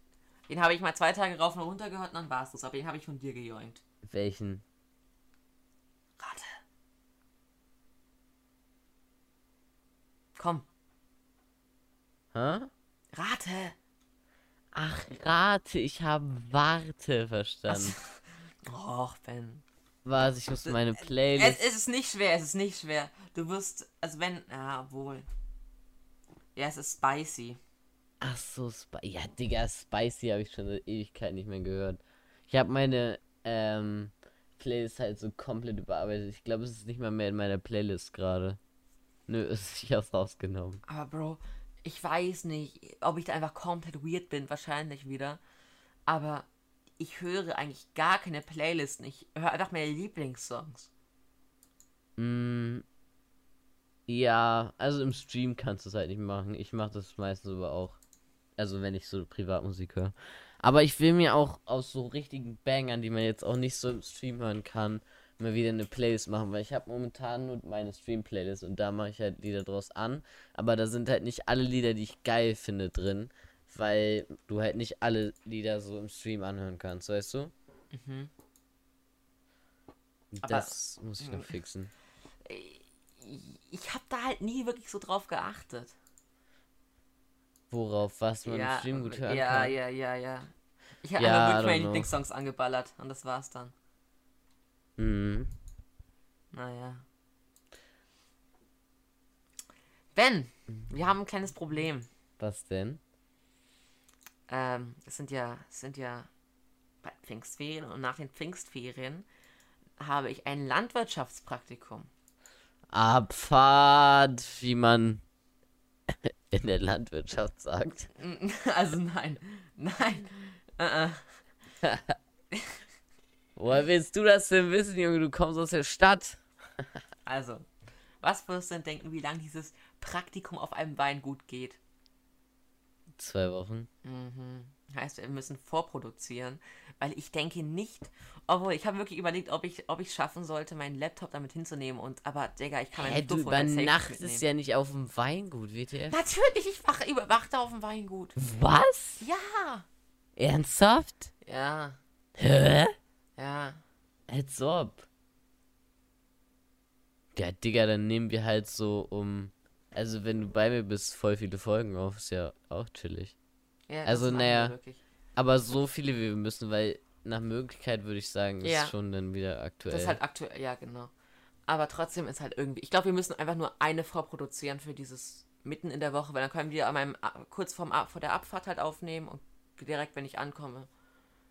Speaker 2: Den habe ich mal zwei Tage rauf und runter gehört und dann war es das. Aber den habe ich von dir gejoinkt.
Speaker 1: Welchen?
Speaker 2: Rate. Komm.
Speaker 1: Hä?
Speaker 2: Rate.
Speaker 1: Ach, rate. Ich habe Warte verstanden.
Speaker 2: Och, Ben.
Speaker 1: Was, ich muss meine Playlist.
Speaker 2: Es, es, ist nicht schwer, es ist nicht schwer. Du wirst, also wenn, ja, wohl. Ja, es ist spicy.
Speaker 1: Ach so, Spicy. Ja, Digga, Spicy habe ich schon seit Ewigkeit nicht mehr gehört. Ich habe meine ähm, Playlist halt so komplett überarbeitet. Ich glaube, es ist nicht mal mehr in meiner Playlist gerade. Nö, ist ich hab's rausgenommen.
Speaker 2: Aber Bro, ich weiß nicht, ob ich da einfach komplett weird bin, wahrscheinlich wieder. Aber ich höre eigentlich gar keine Playlisten. Ich höre einfach meine Lieblingssongs.
Speaker 1: Mm, ja, also im Stream kannst du es halt nicht machen. Ich mache das meistens aber auch. Also wenn ich so Privatmusik höre. Aber ich will mir auch aus so richtigen Bangern, die man jetzt auch nicht so im Stream hören kann, mal wieder eine Playlist machen, weil ich habe momentan nur meine Stream-Playlist und da mache ich halt Lieder draus an. Aber da sind halt nicht alle Lieder, die ich geil finde, drin weil du halt nicht alle Lieder so im Stream anhören kannst, weißt du? Mhm.
Speaker 2: Aber-
Speaker 1: Das muss ich noch fixen.
Speaker 2: Ich habe da halt nie wirklich so drauf geachtet.
Speaker 1: Worauf, was man
Speaker 2: ja,
Speaker 1: im Stream gut hören
Speaker 2: ja,
Speaker 1: kann.
Speaker 2: ja, ja, ja. Ich habe
Speaker 1: Ja, don't
Speaker 2: meine. Lieblingssongs angeballert und das war's dann.
Speaker 1: Mhm.
Speaker 2: Naja. Ben, wir haben ein kleines Problem.
Speaker 1: Was denn?
Speaker 2: Ähm, es sind ja, es sind ja bald Pfingstferien und nach den Pfingstferien habe ich ein Landwirtschaftspraktikum.
Speaker 1: Abfahrt, wie man in der Landwirtschaft sagt.
Speaker 2: Also nein, nein. Äh, äh.
Speaker 1: Woher willst du das denn wissen, Junge? Du kommst aus der Stadt.
Speaker 2: Also, was wirst du denn denken, wie lange dieses Praktikum auf einem Weingut geht?
Speaker 1: Zwei Wochen.
Speaker 2: Mhm. Heißt, wir müssen vorproduzieren, weil ich denke nicht, obwohl ich habe wirklich überlegt, ob ich ob ich schaffen sollte, meinen Laptop damit hinzunehmen und aber Digga, ich kann meinen
Speaker 1: du
Speaker 2: Safe nicht
Speaker 1: übernachtest ja nicht auf dem Weingut, WTF?
Speaker 2: Natürlich, ich wache überwachte auf dem Weingut.
Speaker 1: Was?
Speaker 2: Ja.
Speaker 1: Ernsthaft?
Speaker 2: Ja,
Speaker 1: Hä?
Speaker 2: ja.
Speaker 1: Als ob. Ja, Digga, dann nehmen wir halt so um. Also, wenn du bei mir bist, voll viele Folgen auf. Ist ja auch chillig.
Speaker 2: ja
Speaker 1: Also, naja.
Speaker 2: wirklich.
Speaker 1: Aber so viele wie wir müssen, weil nach Möglichkeit würde ich sagen, ist
Speaker 2: Ja.
Speaker 1: schon dann wieder aktuell.
Speaker 2: Das ist halt aktuell, ja, genau. Aber trotzdem ist halt irgendwie. Ich glaube, wir müssen einfach nur eine vorproduzieren für dieses mitten in der Woche, weil dann können wir an meinem, kurz vorm, vor der Abfahrt halt aufnehmen und direkt, wenn ich ankomme.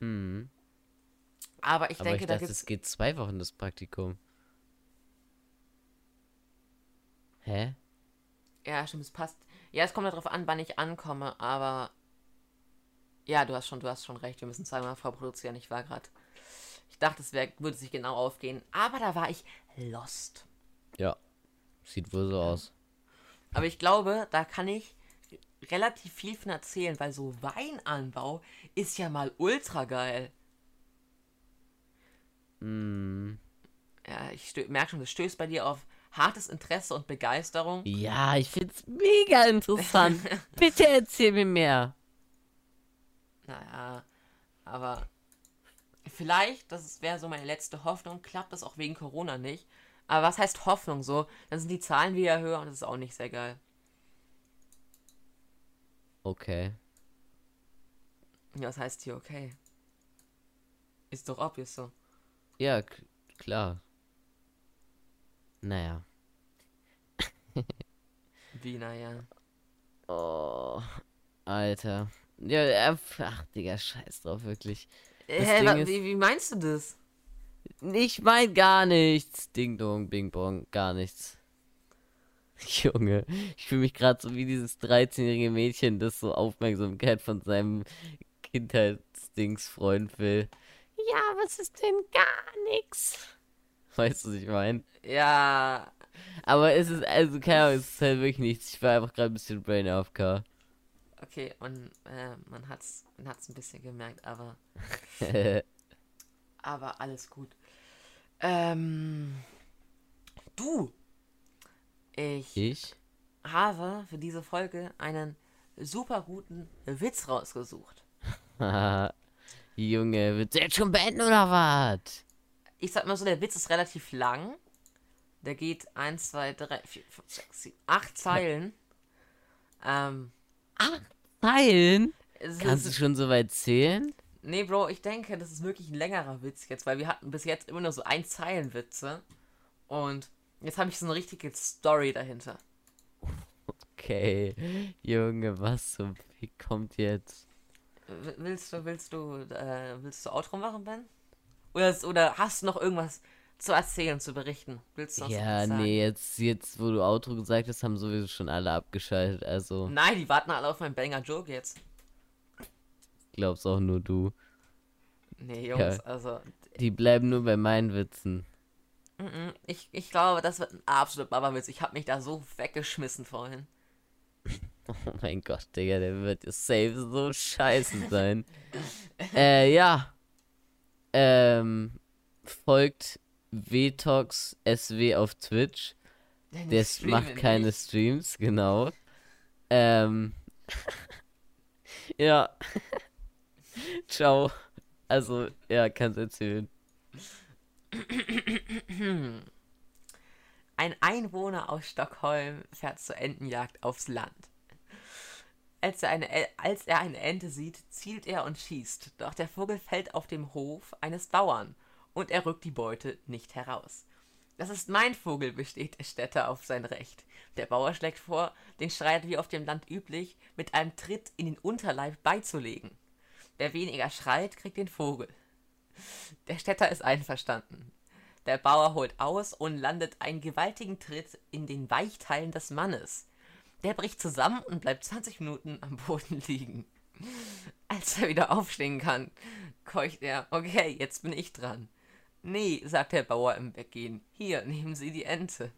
Speaker 1: Mhm.
Speaker 2: Aber ich
Speaker 1: Aber
Speaker 2: denke,
Speaker 1: ich
Speaker 2: da
Speaker 1: dachte,
Speaker 2: gibt's.
Speaker 1: es geht zwei Wochen, das Praktikum. Hä?
Speaker 2: Ja, stimmt, es passt. Ja, es kommt darauf an, wann ich ankomme, aber. Ja, du hast schon, du hast schon recht. Wir müssen zweimal vorproduzieren. Ich war gerade. Ich dachte, es wär, würde sich genau aufgehen. Aber da war ich lost.
Speaker 1: Ja. Sieht wohl so aus.
Speaker 2: Aber ich glaube, da kann ich relativ viel von erzählen, weil so Weinanbau ist ja mal ultra geil.
Speaker 1: Mm.
Speaker 2: Ja, ich merke schon, das stößt bei dir auf hartes Interesse und Begeisterung.
Speaker 1: Ja, ich find's mega interessant. Bitte erzähl mir mehr.
Speaker 2: Naja, aber vielleicht, das wäre so meine letzte Hoffnung, klappt das auch wegen Corona nicht. Aber was heißt Hoffnung so? Dann sind die Zahlen wieder höher und das ist auch nicht sehr geil.
Speaker 1: Okay.
Speaker 2: Ja, was heißt hier okay? Ist doch obvious so.
Speaker 1: Ja, klar. Naja.
Speaker 2: Wie, naja.
Speaker 1: Oh, Alter. Ja, äh, ach, Digga, scheiß drauf, wirklich. Das
Speaker 2: Hä, wa-
Speaker 1: ist-
Speaker 2: wie, wie meinst du das?
Speaker 1: Ich mein gar nichts. Ding dong, bing bong, gar nichts. Junge, ich fühle mich gerade so wie dieses 13-jährige Mädchen, das so Aufmerksamkeit von seinem Kindheitsdingsfreund will. Ja, was ist denn gar nichts? Weißt du, was ich meine?
Speaker 2: Ja,
Speaker 1: Aber es ist, also, keine Ahnung, es ist halt wirklich nichts. Ich war einfach gerade ein bisschen Brain AFK.
Speaker 2: Okay, und äh, man hat's, man hat's ein bisschen gemerkt, aber, aber alles gut. Ähm, du, ich
Speaker 1: ich?
Speaker 2: habe für diese Folge einen super guten Witz rausgesucht.
Speaker 1: Junge, willst du jetzt schon beenden oder was?
Speaker 2: Ich sag mal so, der Witz ist relativ lang. Der geht 1, 2, 3, 4, 5, 6, 7, 8 Zeilen. Ähm,
Speaker 1: Teilen?
Speaker 2: es
Speaker 1: Kannst du schon so weit zählen?
Speaker 2: nee, Bro, ich denke, das ist wirklich ein längerer Witz jetzt, weil wir hatten bis jetzt immer nur so ein Zeilenwitze. Und jetzt habe ich so eine richtige Story dahinter.
Speaker 1: Okay. Junge, was zum Fick kommt jetzt?
Speaker 2: Willst du, willst du, äh, willst du Outro machen, Ben? Oder, oder hast du noch irgendwas zu erzählen, zu berichten? Willst du noch
Speaker 1: Ja, nee, jetzt, jetzt, wo du Outro gesagt hast, haben sowieso schon alle abgeschaltet. Also,
Speaker 2: Nein, die warten alle auf meinen Banger-Joke jetzt.
Speaker 1: glaubst auch nur du.
Speaker 2: Nee, Jungs,
Speaker 1: Ja.
Speaker 2: also
Speaker 1: Die bleiben nur bei meinen Witzen.
Speaker 2: Ich, ich glaube, das wird ein absoluter Babawitz. Ich habe mich da so weggeschmissen vorhin.
Speaker 1: Oh mein Gott, Digga, der wird ja safe so scheiße sein. äh, ja. Ähm, folgt Vtox SW auf Twitch. Der macht keine
Speaker 2: nicht.
Speaker 1: Streams, genau. Ähm. ja. Ciao. Also, ja, kannst erzählen.
Speaker 2: Ein Einwohner aus Stockholm fährt zur Entenjagd aufs Land. Als er, eine, als er eine Ente sieht, zielt er und schießt, doch der Vogel fällt auf dem Hof eines Bauern und er rückt die Beute nicht heraus. Das ist mein Vogel, besteht der Städter auf sein Recht. Der Bauer schlägt vor, den Schreit wie auf dem Land üblich mit einem Tritt in den Unterleib beizulegen. Wer weniger schreit, kriegt den Vogel. Der Städter ist einverstanden. Der Bauer holt aus und landet einen gewaltigen Tritt in den Weichteilen des Mannes. Der bricht zusammen und bleibt 20 Minuten am Boden liegen. Als er wieder aufstehen kann, keucht er, okay, jetzt bin ich dran. Nee, sagt der Bauer im Weggehen, hier, nehmen Sie die Ente.